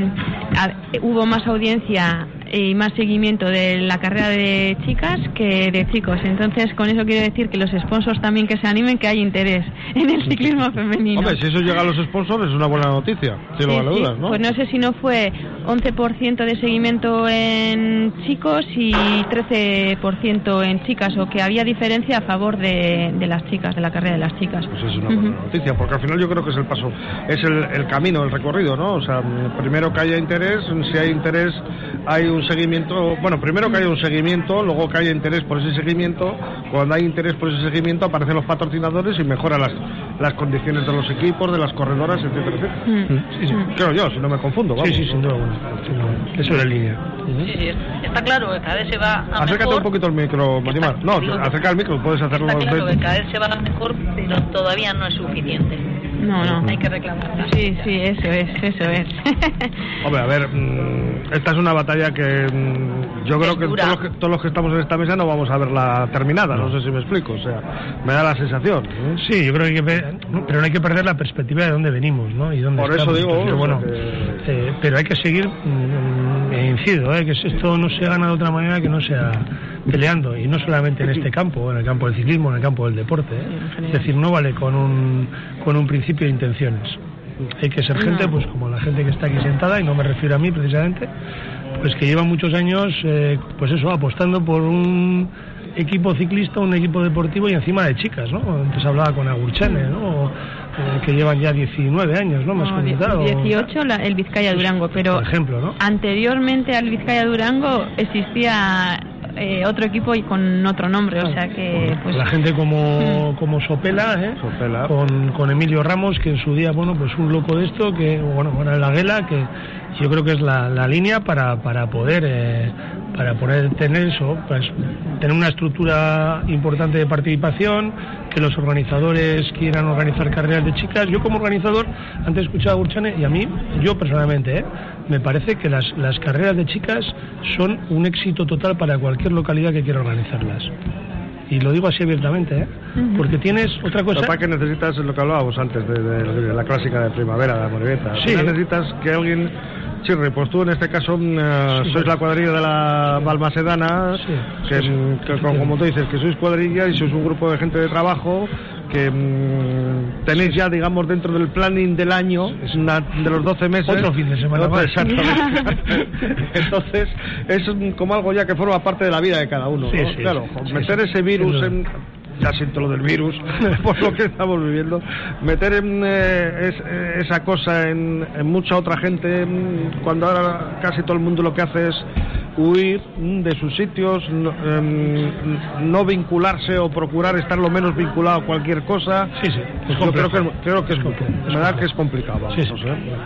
hubo más audiencia y más seguimiento de la carrera de chicas que de chicos. Entonces, con eso quiero decir que los sponsors también que se animen, que hay interés en el ciclismo femenino. Hombre, si eso llega a los sponsors es una buena noticia, sin lugar a dudas, ¿no? Pues no sé si no fue 11% de seguimiento en chicos y 13% en chicas, o que había diferencia a favor de, de, las chicas, de la carrera de las chicas. Pues es una buena noticia, porque al final yo creo que es el paso, es el, el camino, el recorrido, ¿no? O sea, primero que haya interés, si hay interés, hay un seguimiento, bueno, primero que haya un seguimiento, luego que haya interés por ese seguimiento, cuando hay interés por ese seguimiento aparecen los patrocinadores y mejora las, las condiciones de los equipos, de las corredoras, etcétera, etcétera. Mm. Sí, sí. Creo yo, si no me confundo. Vamos. Sí, sí, sin duda. Eso es la línea. Sí, está claro que cada vez se va a Acércate mejor. un poquito el micro, Marimar. No, acerca el micro, puedes hacerlo. Está claro que cada vez se va a mejor, pero todavía no es suficiente. No, no. Hay que reclamar. Sí, sí, eso es, eso es. Hombre, a ver, mmm, esta es una batalla que mmm, yo creo Es que todos, los que todos los que estamos en esta mesa no vamos a verla terminada, no, sé si me explico, o sea, me da la sensación. ¿eh? Sí, yo creo que hay que ver, pero no hay que perder la perspectiva de dónde venimos, ¿no? Y dónde Por eso digo, Entonces, bueno, que- eh, pero hay que seguir, mm, e incido, ¿eh? que esto no se gana de otra manera que no sea peleando, y no solamente en este campo, en el campo del ciclismo, en el campo del deporte. ¿eh? Es decir, no vale con un, con un principio de intenciones. Hay que ser gente, pues como la gente que está aquí sentada, y no me refiero a mí precisamente, pues que lleva muchos años, eh, pues eso, apostando por un equipo ciclista, un equipo deportivo y encima de chicas, ¿no? Antes hablaba con Agurchane, ¿no? Eh, que llevan ya 19 años, ¿no? Más No, die- comentado. 18 la- el Vizcaya Durango, pero Por ejemplo, ¿no? anteriormente al Vizcaya Durango existía eh, otro equipo y con otro nombre, o sea que pues la gente como, como Sopela, ¿eh? Sopela. Con, con Emilio Ramos, que en su día, bueno, pues un loco de esto, que, bueno, bueno, la Guela, que yo creo que es la, la línea para, para poder, eh, para poder tener eso, pues, tener una estructura importante de participación, que los organizadores quieran organizar carreras de chicas. Yo como organizador, antes he escuchado a Urchane, y a mí, yo personalmente, ¿eh? me parece que las, las carreras de chicas son un éxito total para cualquier localidad que quiera organizarlas. Y lo digo así abiertamente, ¿eh? Porque tienes otra Lo cosa. que es que necesitas lo que hablábamos antes de, de- de la clásica de primavera, de la Moribeta. Sí. Necesitas que alguien. Chirri, pues tú en este caso eh, Sí. sois la cuadrilla de la Balmacedana, Sí, que, sí, mm, que como, como tú dices, que sois cuadrilla y sois un grupo de gente de trabajo que mm, tenéis ya, digamos, dentro del planning del año, una- de los 12 meses. Otro fin de semana más. Exactamente. Entonces, es como algo ya que forma parte de la vida de cada uno. Sí, ¿no? claro, meter ese virus en ya siento lo del virus, por lo que estamos viviendo, meter en, eh, eh, esa cosa en, en mucha otra gente, mm, cuando ahora casi todo el mundo lo que hace es huir de sus sitios, no, em, no vincularse o procurar estar lo menos vinculado a cualquier cosa. Sí, sí, es Yo creo que, creo que es, Es me da que es complicado. vamos, Sí, sí.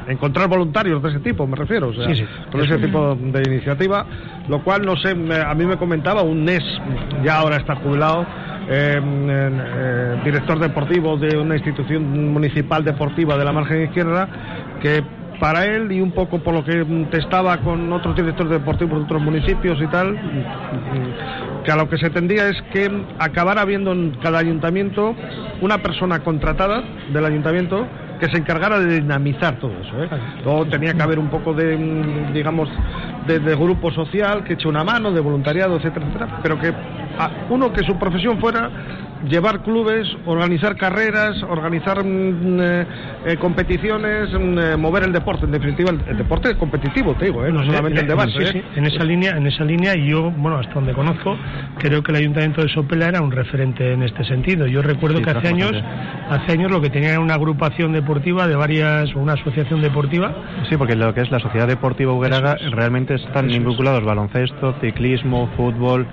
Encontrar voluntarios de ese tipo, me refiero, o sea, Sí, sí. con ese tipo de iniciativa, lo cual no sé, a mí me comentaba un NES, ya ahora está jubilado, eh, eh, director deportivo de una institución municipal deportiva de la margen izquierda, que para él y un poco por lo que mm, testaba con otros directores deportivos de otros municipios y tal, mm, que a lo que se tendría es que acabara habiendo en cada ayuntamiento una persona contratada del ayuntamiento que se encargara de dinamizar todo eso. ¿eh? Luego tenía que haber un poco de, mm, digamos, de, grupo social que eche una mano, de voluntariado, etcétera, etcétera, pero que uno que su profesión fuera llevar clubes, organizar carreras, organizar mm, eh, eh, competiciones, mm, eh, mover el deporte, en definitiva el, el deporte competitivo, te digo, ¿eh? no solamente el en- debate. sí, ¿eh? sí, en esa línea, en esa línea, y yo, bueno, hasta donde conozco, creo que el ayuntamiento de Sopela era un referente en este sentido. Yo recuerdo Sí, que hace años, hace años lo que tenía era una agrupación deportiva de varias, una asociación deportiva. Sí, porque lo que es la Sociedad Deportiva Ugueraga es. realmente están Eso es. vinculados baloncesto, ciclismo, fútbol.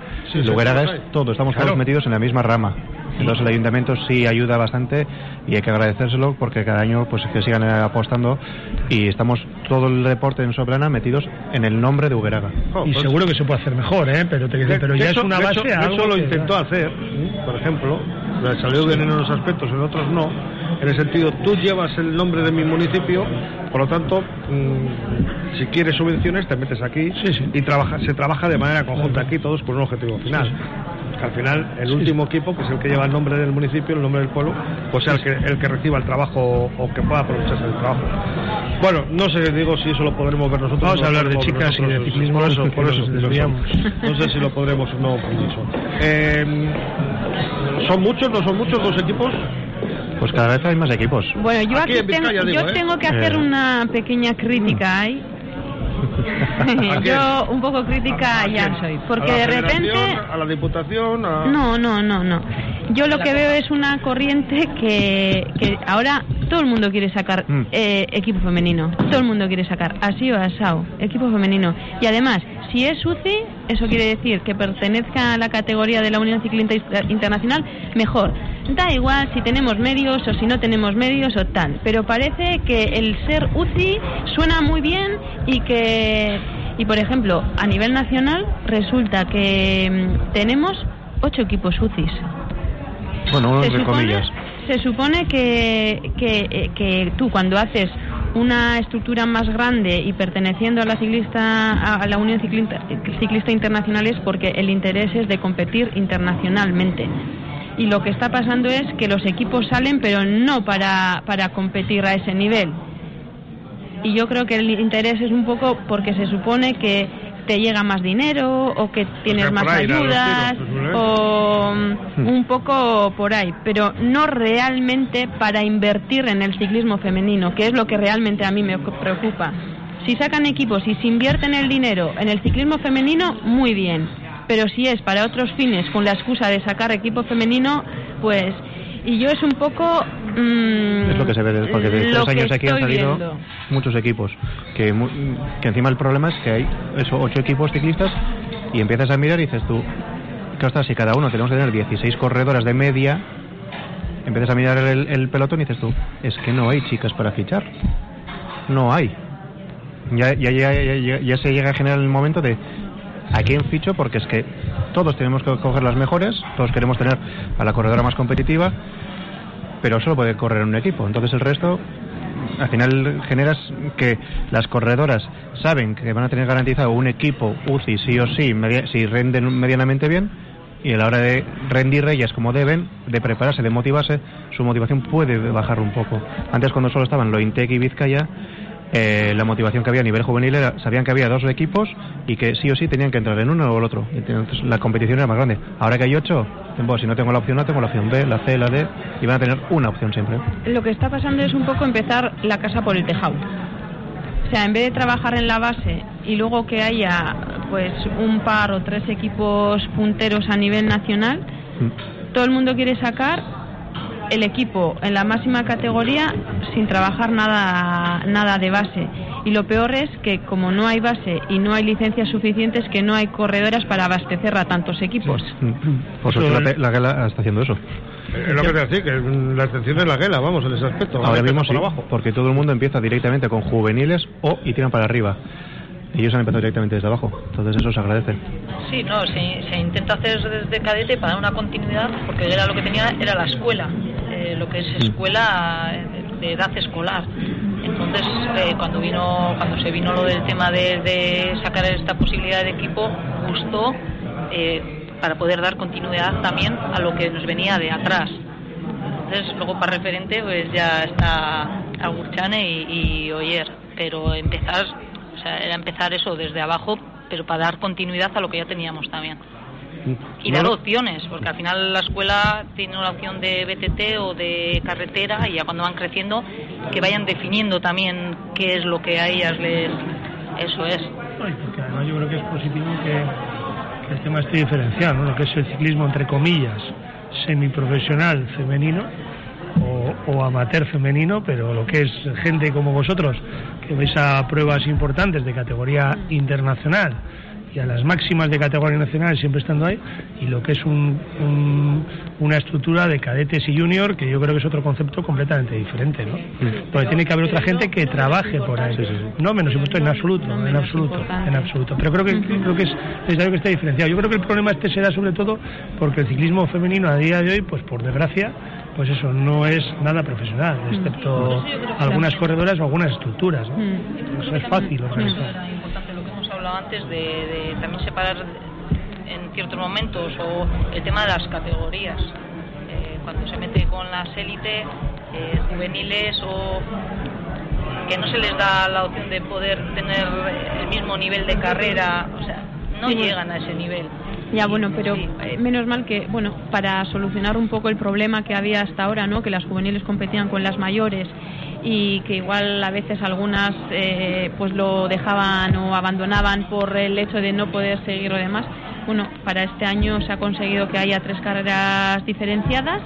Ugueraga es todo, estamos Claro. todos metidos en la misma rama. Entonces el ayuntamiento sí ayuda bastante y hay que agradecérselo porque cada año pues que sigan eh, apostando y estamos todo el deporte en Sobrana metidos en el nombre de Ugueraga. Jo, y pues- seguro que se puede hacer mejor, ¿eh? Pero, te, pero ya hecho- es una base hecho lo que- intentó hacer, por ejemplo, salió bien en unos aspectos, en otros no, en el sentido, tú llevas el nombre de mi municipio, por lo tanto, mm, si quieres subvenciones, te metes aquí y trabaja, se trabaja de manera conjunta aquí, todos por un objetivo final. Que al final, el último equipo, que es el que lleva el nombre del municipio, el nombre del pueblo, pues sea el que, el que reciba el trabajo o que pueda aprovecharse del trabajo. Bueno, no sé, digo si eso lo podremos ver nosotros. Vamos no a hablar de chicas y de ciclismo, Por eso, por nos eso, desviamos. No sé si lo podremos o no por eso. Eh, ¿Son muchos? ¿No son muchos los equipos? Pues cada vez hay más equipos. Bueno, yo Aquí aquí, en tengo, Vizcaya, digo, yo ¿eh? tengo que hacer Eh. una pequeña crítica ahí. Yo un poco crítica ¿A ya porque la de repente a la diputación, a... no, no, no, no. Yo lo que veo es una corriente que, que ahora todo el mundo quiere sacar Mm. eh, equipo femenino. Todo el mundo quiere sacar así o asao, equipo femenino. Y además, si es UCI, eso quiere decir que pertenezca a la categoría de la Unión Ciclista Internacional, mejor. Da igual si tenemos medios o si no tenemos medios o tal. Pero parece que el ser UCI suena muy bien y que, y por ejemplo, a nivel nacional resulta que mm, tenemos ocho equipos UCIs. Bueno, entre supone, comillas. se supone que, que, eh, que tú cuando haces una estructura más grande y perteneciendo a la ciclista a la Unión Ciclista, Ciclista Internacional es porque el interés es de competir internacionalmente. Y lo que está pasando es que los equipos salen pero no para, para competir a ese nivel. Y yo creo que el interés es un poco porque se supone que te llega más dinero o que tienes más ayudas tiros, ¿eh? o mm, un poco por ahí, pero no realmente para invertir en el ciclismo femenino, que es lo que realmente a mí me preocupa. Si sacan equipos y si invierten el dinero en el ciclismo femenino, muy bien, pero si es para otros fines con la excusa de sacar equipo femenino, pues y yo es un poco mm, Es lo que se ve, porque de tres años aquí han salido viendo. muchos equipos. Que, que encima el problema es que hay eso, ocho equipos ciclistas y empiezas a mirar y dices tú, que ostras, si cada uno tenemos que tener 16 corredoras de media, empiezas a mirar el, el pelotón y dices tú, es que no hay chicas para fichar. No hay. Ya, ya, ya, ya, ya- ya se llega a generar el momento de a quién ficho porque es que todos tenemos que coger las mejores, todos queremos tener a la corredora más competitiva, pero solo puede correr un equipo. Entonces el resto, al final generas que las corredoras saben que van a tener garantizado un equipo UCI sí o sí, si renden medianamente bien, y a la hora de rendir ellas como deben, de prepararse, de motivarse, su motivación puede bajar un poco. Antes cuando solo estaban Lointec y Vizcaya, eh, la motivación que había a nivel juvenil era, sabían que había dos equipos y que sí o sí tenían que entrar en uno o el otro. Entonces la competición era más grande. Ahora que hay ocho, pues, si no tengo la opción A, tengo la opción B, la C, la D, y van a tener una opción siempre. Lo que está pasando es un poco empezar la casa por el tejado. O sea, en vez de trabajar en la base y luego que haya pues un par o tres equipos punteros a nivel nacional, todo el mundo quiere sacar el equipo en la máxima categoría sin trabajar nada nada de base. Y lo peor es que como no hay base y no hay licencias suficientes, que no hay corredoras para abastecer a tantos equipos. Por Eso suerte la, la Gala está haciendo eso. Es lo que te decía, que la excepción es la guela, vamos, en ese aspecto. Ahora mismo sí, por abajo. porque todo el mundo empieza directamente con juveniles o y tiran para arriba. Ellos han empezado directamente desde abajo, entonces eso se agradece. Sí, no, se, se intenta hacer desde cadete para dar una continuidad, porque era lo que tenía, era la escuela, eh, lo que es escuela eh, de edad escolar. Entonces, eh, cuando vino, cuando se vino lo del tema de, de sacar esta posibilidad de equipo, gustó eh, para poder dar continuidad también a lo que nos venía de atrás. Entonces, luego para referente, pues ya está Agurchane y, y Oyer, pero empezar, sea, era empezar eso desde abajo, pero para dar continuidad a lo que ya teníamos también. Y dar opciones, porque al final la escuela tiene la opción de BTT o de carretera y ya cuando van creciendo que vayan definiendo también qué es lo que a ellas les... Eso es. Porque además yo creo que es positivo que, que el tema esté diferenciado, ¿no? lo que es el ciclismo entre comillas semiprofesional femenino o, o amateur femenino, pero lo que es gente como vosotros que vais a pruebas importantes de categoría internacional y a las máximas de categoría nacional siempre estando ahí y lo que es un, una estructura de cadetes y junior que yo creo que es otro concepto completamente diferente ¿no? porque tiene que haber otra gente que trabaje por ahí. No menos en absoluto en absoluto en absoluto. Pero creo que creo que es necesario que esté diferenciado. Yo creo que el problema este será sobre todo porque el ciclismo femenino a día de hoy pues por desgracia pues eso no es nada profesional excepto algunas corredoras o algunas estructuras ¿no? eso es fácil antes de, también separar en ciertos momentos o el tema de las categorías. Eh, cuando se mete con las élites eh, juveniles o que no se les da la opción de poder tener el mismo nivel de carrera, o sea, no llegan a ese nivel. Ya, bueno, pero eh, menos mal que, bueno, para solucionar un poco el problema que había hasta ahora, ¿no? Que las juveniles competían con las mayores y que igual a veces algunas eh, pues lo dejaban o abandonaban por el hecho de no poder seguir lo demás. Bueno, para este año se ha conseguido que haya tres carreras diferenciadas.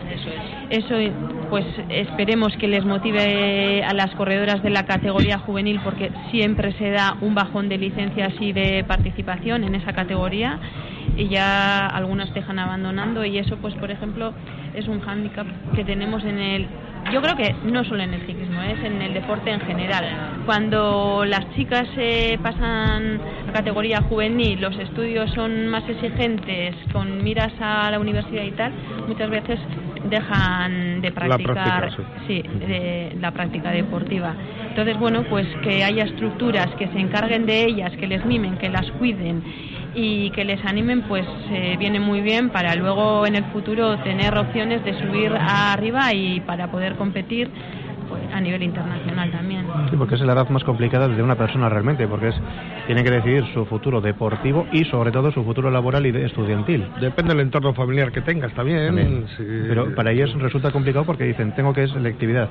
Eso Eso, pues esperemos que les motive a las corredoras de la categoría juvenil porque siempre se da un bajón de licencias y de participación en esa categoría y ya algunas dejan abandonando y eso pues por ejemplo es un hándicap que tenemos en el yo creo que no solo en el ciclismo, es en el deporte en general. Cuando las chicas se pasan a categoría juvenil, los estudios son más exigentes, con miras a la universidad y tal, muchas veces dejan de practicar la la práctica deportiva. Entonces, bueno, pues que haya estructuras que se encarguen de ellas, que les mimen, que las cuiden y que les animen pues eh, viene muy bien para luego en el futuro tener opciones de subir arriba y para poder competir pues, a nivel internacional también. Sí, porque es la edad más complicada de una persona realmente, porque es tiene que decidir su futuro deportivo y sobre todo su futuro laboral y estudiantil. Depende del entorno familiar que tengas también. también. Pero para ellos resulta complicado porque dicen, tengo que selectividad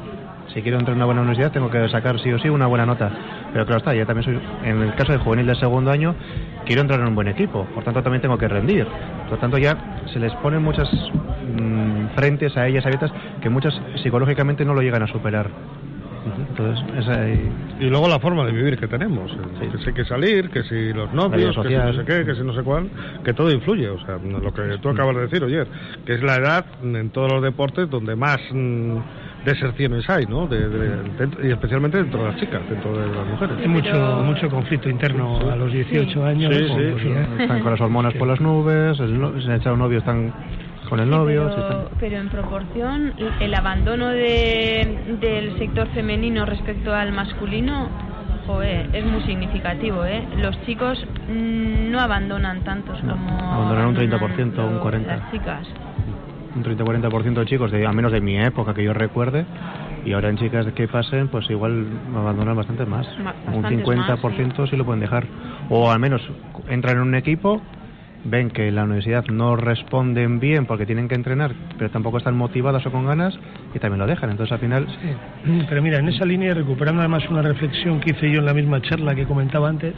si quiero entrar en una buena universidad tengo que sacar sí o sí una buena nota. Pero claro está, ya también soy, en el caso de juvenil de segundo año, quiero entrar en un buen equipo, por tanto también tengo que rendir. Por tanto ya se les ponen muchas mm, frentes a ellas abiertas que muchas psicológicamente no lo llegan a superar. Entonces, Y luego la forma de vivir que tenemos, que si hay que salir, que si los novios, que si no sé qué, que si no sé cuál, que todo influye. O sea, lo que tú acabas de decir ayer, que es la edad en todos los deportes donde más... Mm, deserciones hay, ¿no? y especialmente dentro de las chicas, dentro de las mujeres. Hay mucho, mucho conflicto interno a los 18 años. Sí, sí, Están con las hormonas por las nubes, el, se han echado novio, están con el novio. Pero, en proporción, el abandono de, del sector femenino respecto al masculino es muy significativo, ¿eh? Los chicos mm, no abandonan tantos como... Abandonan un 30%, un 40%. Las chicas un 30-40% de chicos, de, a menos de mi época que yo recuerde, y ahora en chicas que pasen, pues igual abandonan bastante más. un 50% sí. lo pueden dejar. O al menos entran en un equipo, ven que la universidad no responden bien porque tienen que entrenar, pero tampoco están motivadas o con ganas, y también lo dejan. Entonces al final... Sí. Pero mira, en esa línea, recuperando además una reflexión que hice yo en la misma charla que comentaba antes,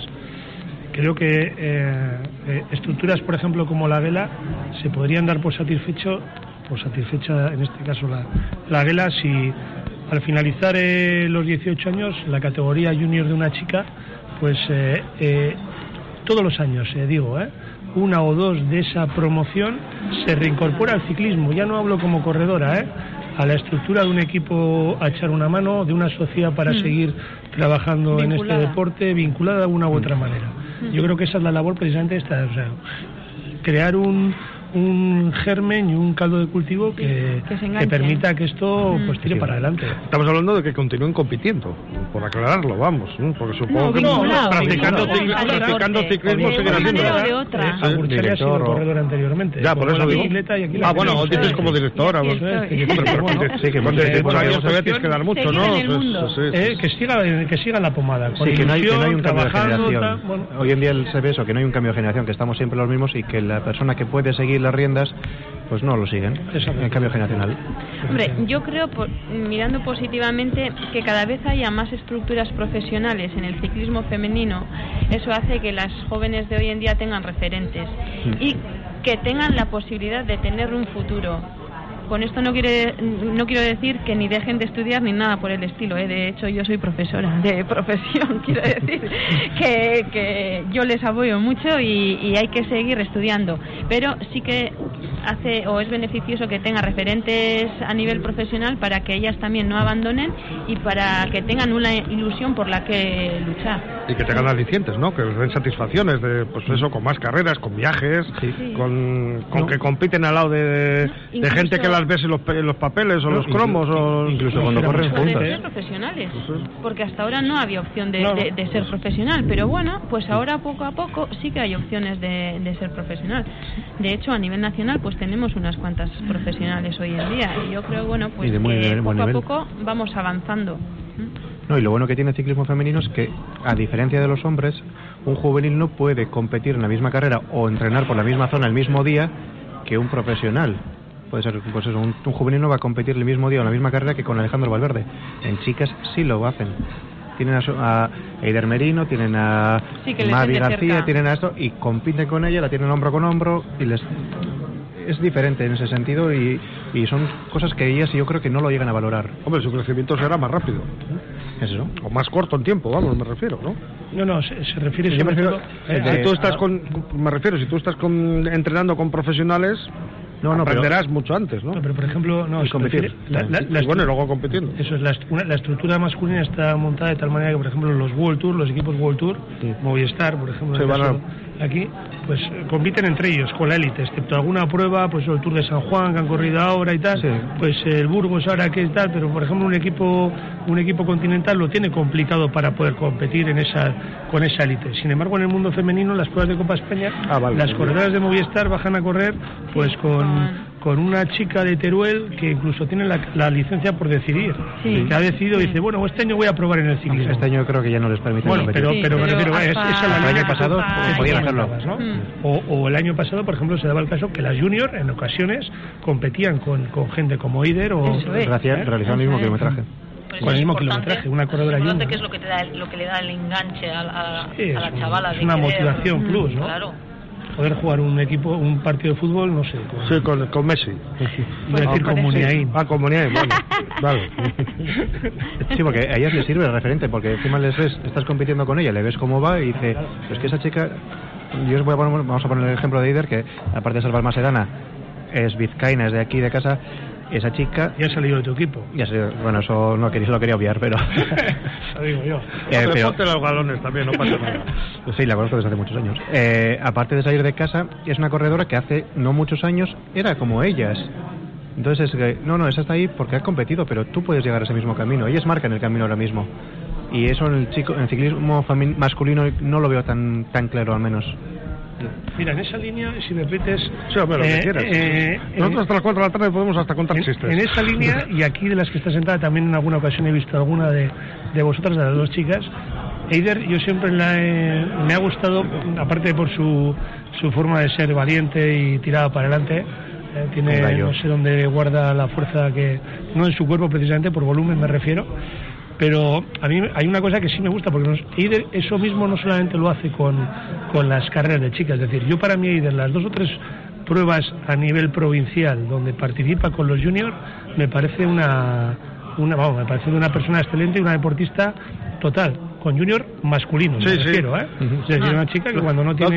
creo que eh, eh, estructuras, por ejemplo, como la vela, se podrían dar por satisfecho, por satisfecha en este caso la, la vela, si al finalizar eh, los 18 años, la categoría junior de una chica, pues todos los años, digo, una o dos de esa promoción se reincorpora al ciclismo. Ya no hablo como corredora, a la estructura de un equipo a echar una mano, de una sociedad para mm. seguir trabajando en este deporte, vinculada de una u otra manera. Yo creo que esa es la labor precisamente esta, o sea, crear un, un germen y un caldo de cultivo que, que, permita que esto pues tire para adelante. Estamos hablando de que continúen compitiendo, por aclararlo, vamos, porque supongo que no, practicando, practicando ciclismo haciendo. De otra. ha sido corredor anteriormente. Ya, por eso digo. ah, bueno, dices como directora. Sí, que por años todavía tienes que dar mucho, ¿no? Que siga que siga la pomada. Sí, que no hay un cambio de generación. Hoy en día se ve eso, que no hay un cambio de generación, que estamos siempre los mismos y que la persona que puede seguir las riendas, pues no lo siguen. En cambio generacional. Hombre, yo creo, mirando positivamente, que cada vez haya más estructuras profesionales en el ciclismo femenino. Eso hace que las jóvenes de hoy en día tengan referentes mm. y que tengan la posibilidad de tener un futuro con esto no quiere no quiero decir que ni dejen de estudiar ni nada por el estilo. ¿eh? De hecho, yo soy profesora de profesión, quiero decir que, que yo les apoyo mucho y, y hay que seguir estudiando. Pero sí que hace o es beneficioso que tenga referentes a nivel profesional para que ellas también no abandonen y para que tengan una ilusión por la que luchar. Y que tengan alicientes, ¿no? Que les den satisfacciones de, pues eso, con más carreras, con viajes, con, con que compiten al lado de, de Incluso- gente que las ves en los, los papeles o los cromos o... incluso cuando corren juntas. profesionales, porque hasta ahora no había opción de, No. de- de ser profesional, pero bueno, pues ahora poco a poco sí que hay opciones de, de ser profesional. De hecho, a nivel nacional, pues tenemos unas cuantas profesionales hoy en día, y yo creo, bueno, pues Y de muy que buen poco a poco vamos avanzando. No, y lo bueno que tiene el ciclismo femenino es que, a diferencia de los hombres, un juvenil no puede competir en la misma carrera o entrenar por la misma zona el mismo día que un profesional. Puede ser, pues eso, un, un juvenil no va a competir el mismo día o en la misma carrera que con Alejandro Valverde. En chicas sí lo hacen. Tienen a, Eider Merino, tienen a Sí, Mavi García, cerca. tienen a esto y compiten con ella, la tienen hombro con hombro y les es diferente en ese sentido y, y son cosas que ellas yo creo que no lo llegan a valorar. Hombre, su crecimiento será más rápido. ¿Es eso? O más corto en tiempo, vamos, me refiero, ¿no? No, no, se, se refiere Yo me refiero- todo... eh, si tú estás con, me refiero, si tú estás con, entrenando con profesionales, No, no, pero- aprenderás mucho antes, ¿no? No, pero por ejemplo, no, Y se competir la, la- también. la y bueno, luego compitiendo. Eso es, una- la estructura masculina está montada de tal manera que, por ejemplo, los World Tour, los equipos World Tour, Movistar, por ejemplo, el van caso aquí, pues eh, compiten entre ellos con la élite, excepto alguna prueba, pues el Tour de San Juan que han corrido ahora y tal, Sí. pues el Burgos ahora que es tal, pero por ejemplo un equipo un equipo continental lo tiene complicado para poder competir en esa con esa élite. Sin embargo, en el mundo femenino, las pruebas de Copa España, Ah, vale, las corredoras de Movistar bajan a correr pues con con- una chica de Teruel que incluso tiene la, la licencia por decidir. Sí. Que ha decidido y dice, bueno, este año voy a probar en el ciclismo. Este año creo que ya no les permiten Bueno, pero, Sí, pero me pero refiero, es, El año pasado podían hacerlo. ¿no? Mm. O, o el año pasado, por ejemplo, se daba el caso que las junior en ocasiones competían con, con gente como Eider o... Es. Realizaban realizaban el mismo kilometraje. Pues Con el mismo kilometraje, una corredora es importante junior. que es lo que, te da, lo que le da el enganche a, la- a- Sí, a la chavala. es una querer- motivación plus, ¿no? Claro. Poder jugar un equipo, un partido de fútbol, no sé. con- Sí, con, con Messi. iba a decir con. Muniain. Ah, con Muniain, vale. vale. Sí, porque a ellas les sirve el referente, porque encima les ves, estás compitiendo con ella, le ves cómo va y dice, es que esa chica, yo os voy a poner, vamos a poner el ejemplo de Eider, que aparte de ser balmasedana, es vizcaína, es de aquí, de casa, esa chica, Ya ha salido de tu equipo. sé, bueno, eso no quería, lo quería obviar, pero... Lo digo yo. Eh, Hombre, pero- ponte los galones también, no pasa nada. Sí, la conozco desde hace muchos años. Eh, aparte de salir de casa, es una corredora que hace no muchos años era como ellas. Entonces, es no, no, esa está ahí porque ha competido, pero tú puedes llegar a ese mismo camino. Ellas marcan el camino ahora mismo. Y eso en el, chico, en el ciclismo masculino no lo veo tan, tan claro, al menos. Mira, en esa línea, si me repites... Sí, hombre, lo que eh, quieras. eh, Nosotros hasta las 4 de la tarde podemos hasta contar En, chistes. en esa línea, y aquí de las que está sentada, también en alguna ocasión he visto alguna de, de vosotras, de las dos chicas. Eider, yo siempre la he- me ha gustado, aparte por su, su forma de ser valiente y tirada para adelante. eh, tiene, no sé dónde guarda la fuerza que, no en su cuerpo precisamente, por volumen me refiero. Pero a mí hay una cosa que sí me gusta, porque nos, Eider eso mismo no solamente lo hace con, con las carreras de chicas, es decir, yo para mí Eider, las dos o tres pruebas a nivel provincial donde participa con los juniors, me parece una, una vamos, me parece una persona excelente y una deportista total, con junior masculino, Sí, me sí. refiero, ¿eh? Es decir, una chica que cuando no tiene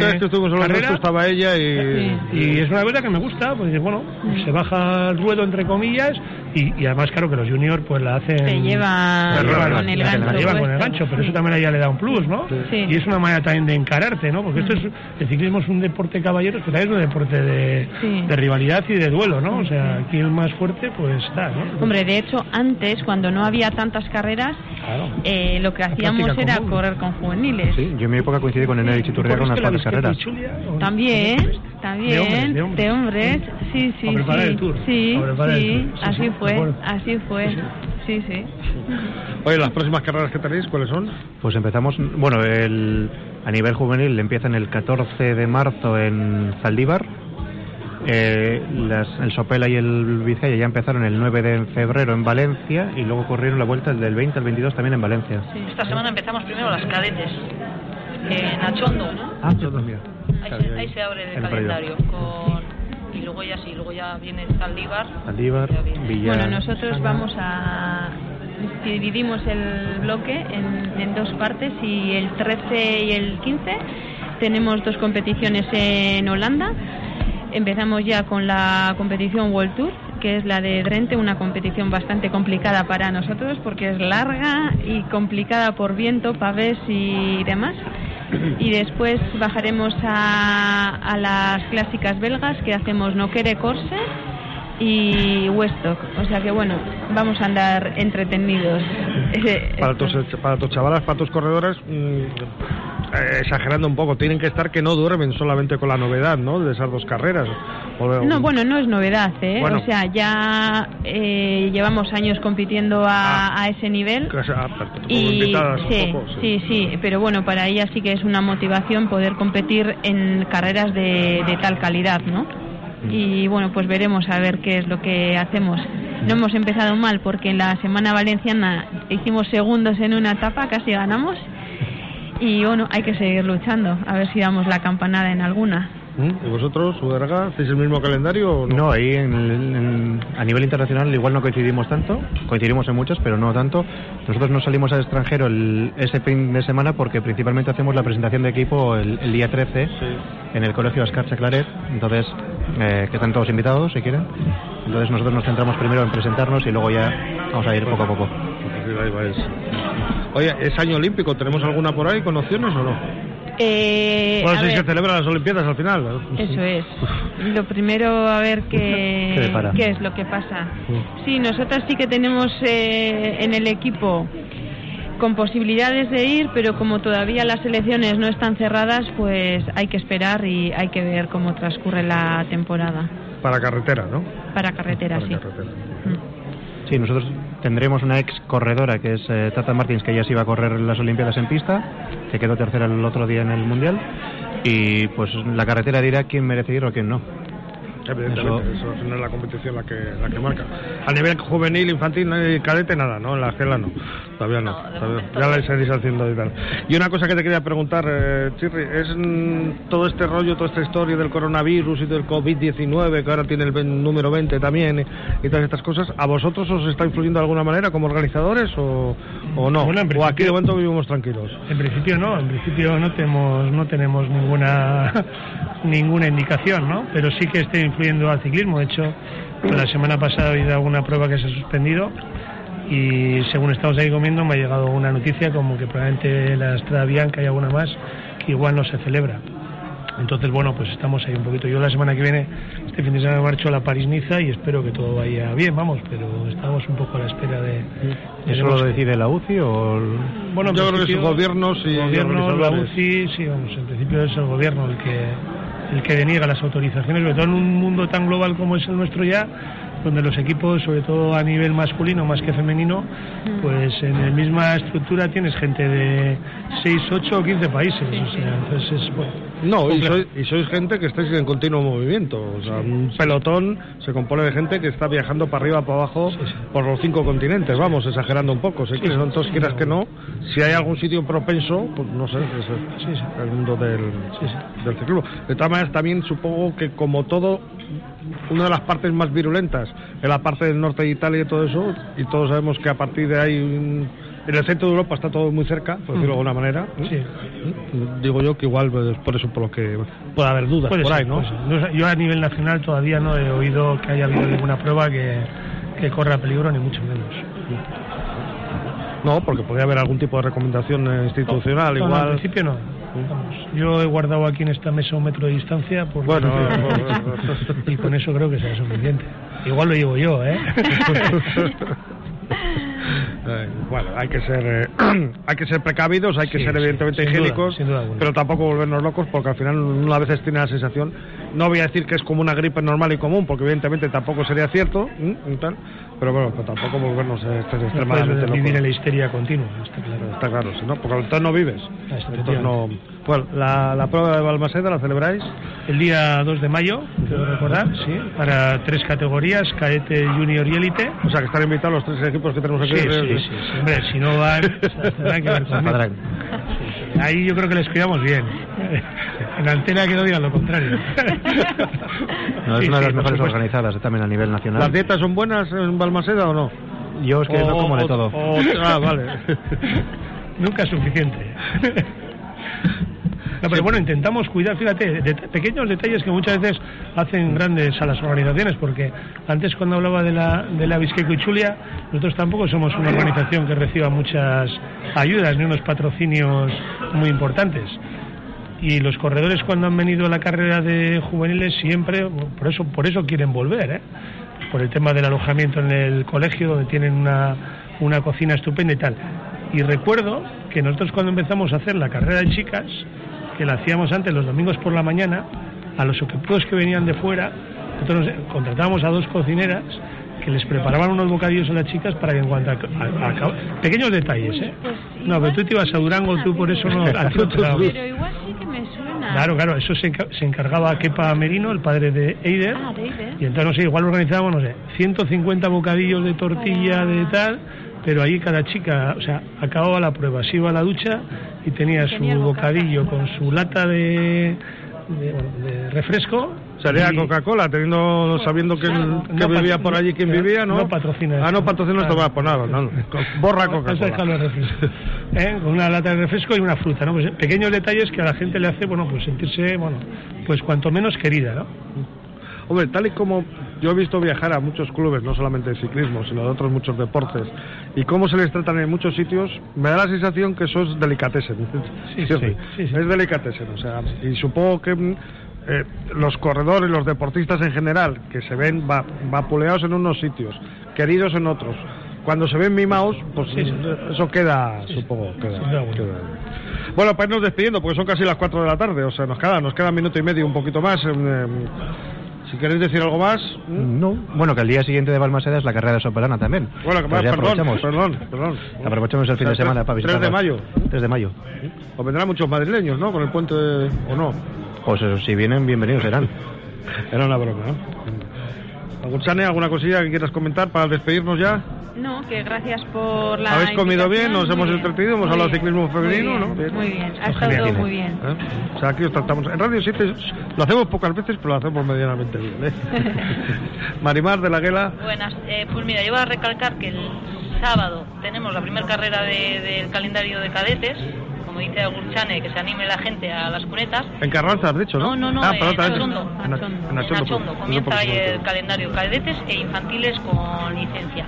vez carrera, estaba ella y... y es una cosa que me gusta, porque bueno, se baja el ruedo entre comillas y, y además claro que los juniors pues la hacen Te lleva la llevan, con el la gancho. llevan con el puesto. gancho, pero eso también a ella le da un plus, ¿no? Sí. Y es una manera también de encararte, ¿no? Porque esto es el ciclismo es un deporte caballeros, pero también es un deporte de, Sí. de rivalidad y de duelo, ¿no? O sea, aquí el más fuerte pues está, ¿no? Hombre, de hecho, antes, cuando no había tantas carreras, Claro. eh, lo que hacíamos era común. correr con juveniles. Sí, yo en mi época coincidí con Enel Chiturria con ¿Corres unas cuantas carreras. Chulia, También, De también, hombres, de hombres. de hombres, sí, sí, sí, tour, sí, sí, tour, sí, así sí, de fue, así fue, sí, sí. Oye, las próximas carreras que tenéis, ¿cuáles son? Pues empezamos, bueno, el, a nivel juvenil empiezan el 14 de marzo en Zaldívar. Eh, las- el Sopela y el Vizcaya ya empezaron el 9 de febrero en Valencia y luego corrieron la vuelta del 20 al 22 también en Valencia. Esta semana empezamos primero las cadetes en Achondo. Ah, mira. Ahí se, ahí se abre el En el calendario con, y luego ya sí, luego ya viene Zaldívar. Zaldívar, ya viene. Villa... Bueno, nosotros vamos a dividimos el bloque en, en dos partes y el 13 y el 15 tenemos dos competiciones en Holanda. Empezamos ya con la competición World Tour, que es la de Drenthe, una competición bastante complicada para nosotros porque es larga y complicada por viento, pavés y demás. Y después bajaremos a, a las clásicas belgas que hacemos Noquere Corse y Westock. O sea que bueno, vamos a andar entretenidos. Para tus, para tus chavalas, para tus corredores, mm, eh, exagerando un poco, tienen que estar que no duermen solamente con la novedad, ¿no? De esas dos carreras. O- No, bueno, no es novedad, ¿eh? Bueno. O sea, ya eh, llevamos años compitiendo a, Ah. a ese nivel. como Y sí, poco, sí, sí, pero bueno, para ella sí que es una motivación poder competir en carreras de, de tal calidad, ¿no? Y bueno, pues veremos a ver qué es lo que hacemos. No hemos empezado mal porque en la semana valenciana hicimos segundos en una etapa, casi ganamos. Y bueno, hay que seguir luchando, a ver si damos la campanada en alguna. ¿Mm? ¿Y vosotros, Uderga, hacéis el mismo calendario o no? No, ahí en, en- a nivel internacional igual no coincidimos tanto, coincidimos en muchas, pero no tanto. Nosotros no salimos al extranjero el- ese fin de semana porque principalmente hacemos la presentación de equipo el, el día 13 en el Colegio Ascarcha Claret, entonces, eh, que están todos invitados si quieren. Entonces nosotros nos centramos primero en presentarnos y luego ya vamos a ir poco a poco. Pues. Oye, ¿es año olímpico? ¿Tenemos alguna por ahí con opciones o no? Eh, Bueno, sí ver, se celebran las Olimpiadas al final. Eso es. Lo primero, a ver ¿Qué qué es lo que pasa. Sí, nosotras sí que tenemos eh, en el equipo con posibilidades de ir, pero como todavía las elecciones no están cerradas, pues hay que esperar y hay que ver cómo transcurre la temporada. Para carretera, ¿no? Para carretera, Para sí. carretera. Mm. Sí, nosotros tendremos una ex corredora que es eh, Tata Martins, que ya se iba a correr las Olimpiadas en pista, que quedó tercera el otro día en el Mundial. Y pues la carretera dirá quién merece ir o quién no. Evidentemente, eso, no es la competición la que, la que marca. A nivel juvenil, infantil y cadete, nada, ¿no? En la esquela no. Todavía no. No, todavía- ya no. la seguís haciendo y tal. Y una cosa que te quería preguntar, eh, Chirri, es mm, todo este rollo, toda esta historia del coronavirus y del COVID-19, que ahora tiene el ven- número 20 también, y, y todas estas cosas, ¿a vosotros os está influyendo de alguna manera como organizadores o, o no? Bueno, en o aquí de principio- momento vivimos tranquilos. En principio no, en principio no tenemos, no tenemos ninguna ninguna indicación, ¿no? Pero sí que esté influyendo al ciclismo. De hecho, la semana pasada ha habido alguna prueba que se ha suspendido y según estamos ahí comiendo me ha llegado una noticia como que probablemente la Estrada Bianca y alguna más que igual no se celebra. Entonces, bueno, pues estamos ahí un poquito. Yo la semana que viene, este fin de semana marcho a la París-Niza y espero que todo vaya bien, vamos, pero estamos un poco a la espera de... ¿Eso veremos lo decide la UCI o el- bueno, en Yo creo que principio, son gobiernos y gobiernos, la. UCI, sí, vamos, en principio es el gobierno el que el que deniega las autorizaciones, sobre todo en un mundo tan global como es el nuestro ya, donde los equipos, sobre todo a nivel masculino más que femenino, pues en la misma estructura tienes gente de 6, 8 o 15 países, o sea, entonces es bueno. No, y sois, y sois gente que estáis en continuo movimiento. O sea, un pelotón se compone de gente que está viajando para arriba, para abajo, por los cinco continentes. Vamos, exagerando un poco. Si quieres, entonces quieras que no, si hay algún sitio propenso, pues no sé, es el, el mundo del, del ciclismo. De todas maneras, también supongo que como todo, una de las partes más virulentas es la parte del norte de Italia y todo eso, y todos sabemos que a partir de ahí, mm, en el centro de Europa está todo muy cerca, por decirlo de alguna manera. Sí. Digo yo que igual pues, por eso por lo que puede haber dudas Puede por ser, ahí, ¿no? Yo a nivel nacional todavía no he oído que haya habido ninguna prueba que, que corra peligro, ni mucho menos. No, porque podría haber algún tipo de recomendación eh, institucional, No, no, igual. al principio no. Vamos, yo he guardado aquí en esta mesa un metro de distancia por Bueno, y con eso creo que será suficiente. Igual lo llevo yo, ¿eh? Eh, bueno, hay que ser eh, hay que ser precavidos, hay que Sí, ser sí, evidentemente duda, higiénicos, duda pero tampoco volvernos locos porque al final una veces tiene la sensación, no voy a decir que es como una gripe normal y común, porque evidentemente tampoco sería cierto, ¿m? Pero bueno, pues tampoco volvernos No extremadamente vivir en la histeria continua, está claro. Está claro, si no, porque entonces no vives. Ah, Entonces no. Bueno, la, la prueba de Balmaseda la celebráis. El día 2 de mayo, quiero recordar, sí, para tres categorías, cadete, junior y élite. O sea que están invitados los tres equipos que tenemos aquí. Sí, sí, sí, sí. Hombre, si no van, tendrán que ver? Ahí yo creo que les cuidamos bien. en antena que no digan lo contrario. no, es una de las mejores organizadas también a nivel nacional. ¿Las dietas son buenas en Balmaseda o no? Yo es que no como de todo. ah, vale. Nunca es suficiente. No, pero bueno, intentamos cuidar, fíjate, de pequeños detalles que muchas veces hacen grandes a las organizaciones, porque antes cuando hablaba de la, de la y Chulia, nosotros tampoco somos una organización que reciba muchas ayudas ni unos patrocinios muy importantes. Y los corredores cuando han venido a la carrera de juveniles siempre, por eso, por eso quieren volver, ¿eh? por el tema del alojamiento en el colegio, donde tienen una, una cocina estupenda y tal. Y recuerdo que nosotros cuando empezamos a hacer la carrera de chicas, que la hacíamos antes los domingos por la mañana, a los equipos que venían de fuera, nosotros contratábamos a dos cocineras que les preparaban unos bocadillos a las chicas para que en cuanto a, pequeños detalles, ¿eh? Pues no, pero tú te ibas a Durango, tú por eso no. pero igual sí que me suena. Claro, claro, eso se, se encargaba Kepa Merino, el padre de Eider. Ah, de Eider. Y entonces, no sé, igual organizábamos, no sé, 150 bocadillos de tortilla, de tal pero ahí cada chica, o sea, acababa la prueba, se iba a la ducha y tenía, su bocadillo con su lata de, de, refresco. Salía Coca-Cola, teniendo, sabiendo que, vivía por allí quien vivía, ¿no? No patrocina. Ah, no patrocina esto, va, pues nada, no, borra Coca-Cola. ¿Eh? Con una lata de refresco y una fruta, ¿no? Pues pequeños detalles que a la gente le hace, bueno, pues sentirse, bueno, pues cuanto menos querida, ¿no? Hombre, tal y como yo he visto viajar a muchos clubes, no solamente de ciclismo, sino de otros muchos deportes, y cómo se les tratan en muchos sitios, me da la sensación que eso es delicatessen. Sí, sí, Es delicatessen, o sea, y supongo que eh, los corredores, los deportistas en general, que se ven vapuleados en unos sitios, queridos en otros, cuando se ven mimados, pues eso queda, supongo, queda, Bueno, para irnos despidiendo, porque son casi las 4 de la tarde, o sea, nos queda, nos queda un minuto y medio, un poquito más. Si queréis decir algo más. No. Bueno, que el día siguiente de Balmaseda es la carrera de Sopelana también. Bueno, que pues perdón, perdón, perdón, Aprovechamos el fin de semana para visitar. 3 de mayo. 3 de mayo. O vendrán muchos madrileños, ¿no? Con el puente, ¿o no? Pues eso, si vienen, bienvenidos serán. Era una broma, ¿no? ¿Alguna cosilla que quieras comentar para despedirnos ya? No, que gracias por la. ¿Habéis comido bien? ¿Nos hemos entretenido? ¿Hemos hablado de ciclismo femenino? ¿no? Muy bien, ha estado todo muy bien. ¿Eh? O sea, aquí os tratamos. En Radio 7 lo hacemos pocas veces, pero lo hacemos medianamente bien. ¿eh? Marimar de la Guela. Buenas, eh, pues mira, yo voy a recalcar que el sábado tenemos la primera carrera del calendario de cadetes como dice Agurchane, que se anime la gente a las cunetas. En Carranza, has dicho, ¿no? No, no, no, ah, en, Achondo, en, Achondo. Comienza ahí el calendario cadetes e infantiles con licencia.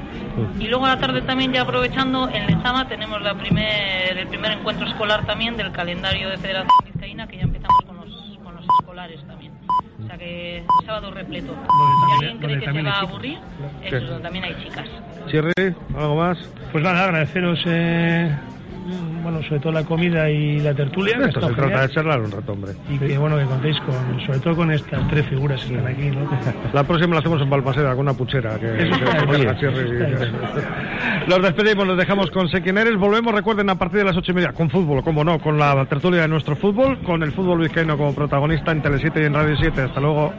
Y luego a la tarde también, ya aprovechando, en Lezama tenemos la primer, el primer encuentro escolar también del calendario de Federación Vizcaína, que ya empezamos con los, con los escolares también. O sea que sábado repleto. Si alguien cree que se va a aburrir, eso, también hay chicas. Cierre, ¿algo más? Pues nada, agradeceros eh, bueno, sobre todo la comida y la tertulia. Esto se trata de charlar un rato, hombre. Y que bueno, que contéis con, sobre todo con estas tres figuras que están aquí, ¿no? La próxima la hacemos en Balmaseda, con una puchera. Que, los despedimos, los dejamos con Sé quién eres. Volvemos, recuerden, a partir de las ocho y media, con fútbol, como no, con la tertulia de nuestro fútbol, con el fútbol vizcaíno como protagonista en Tele 7 y en Radio 7. Hasta luego.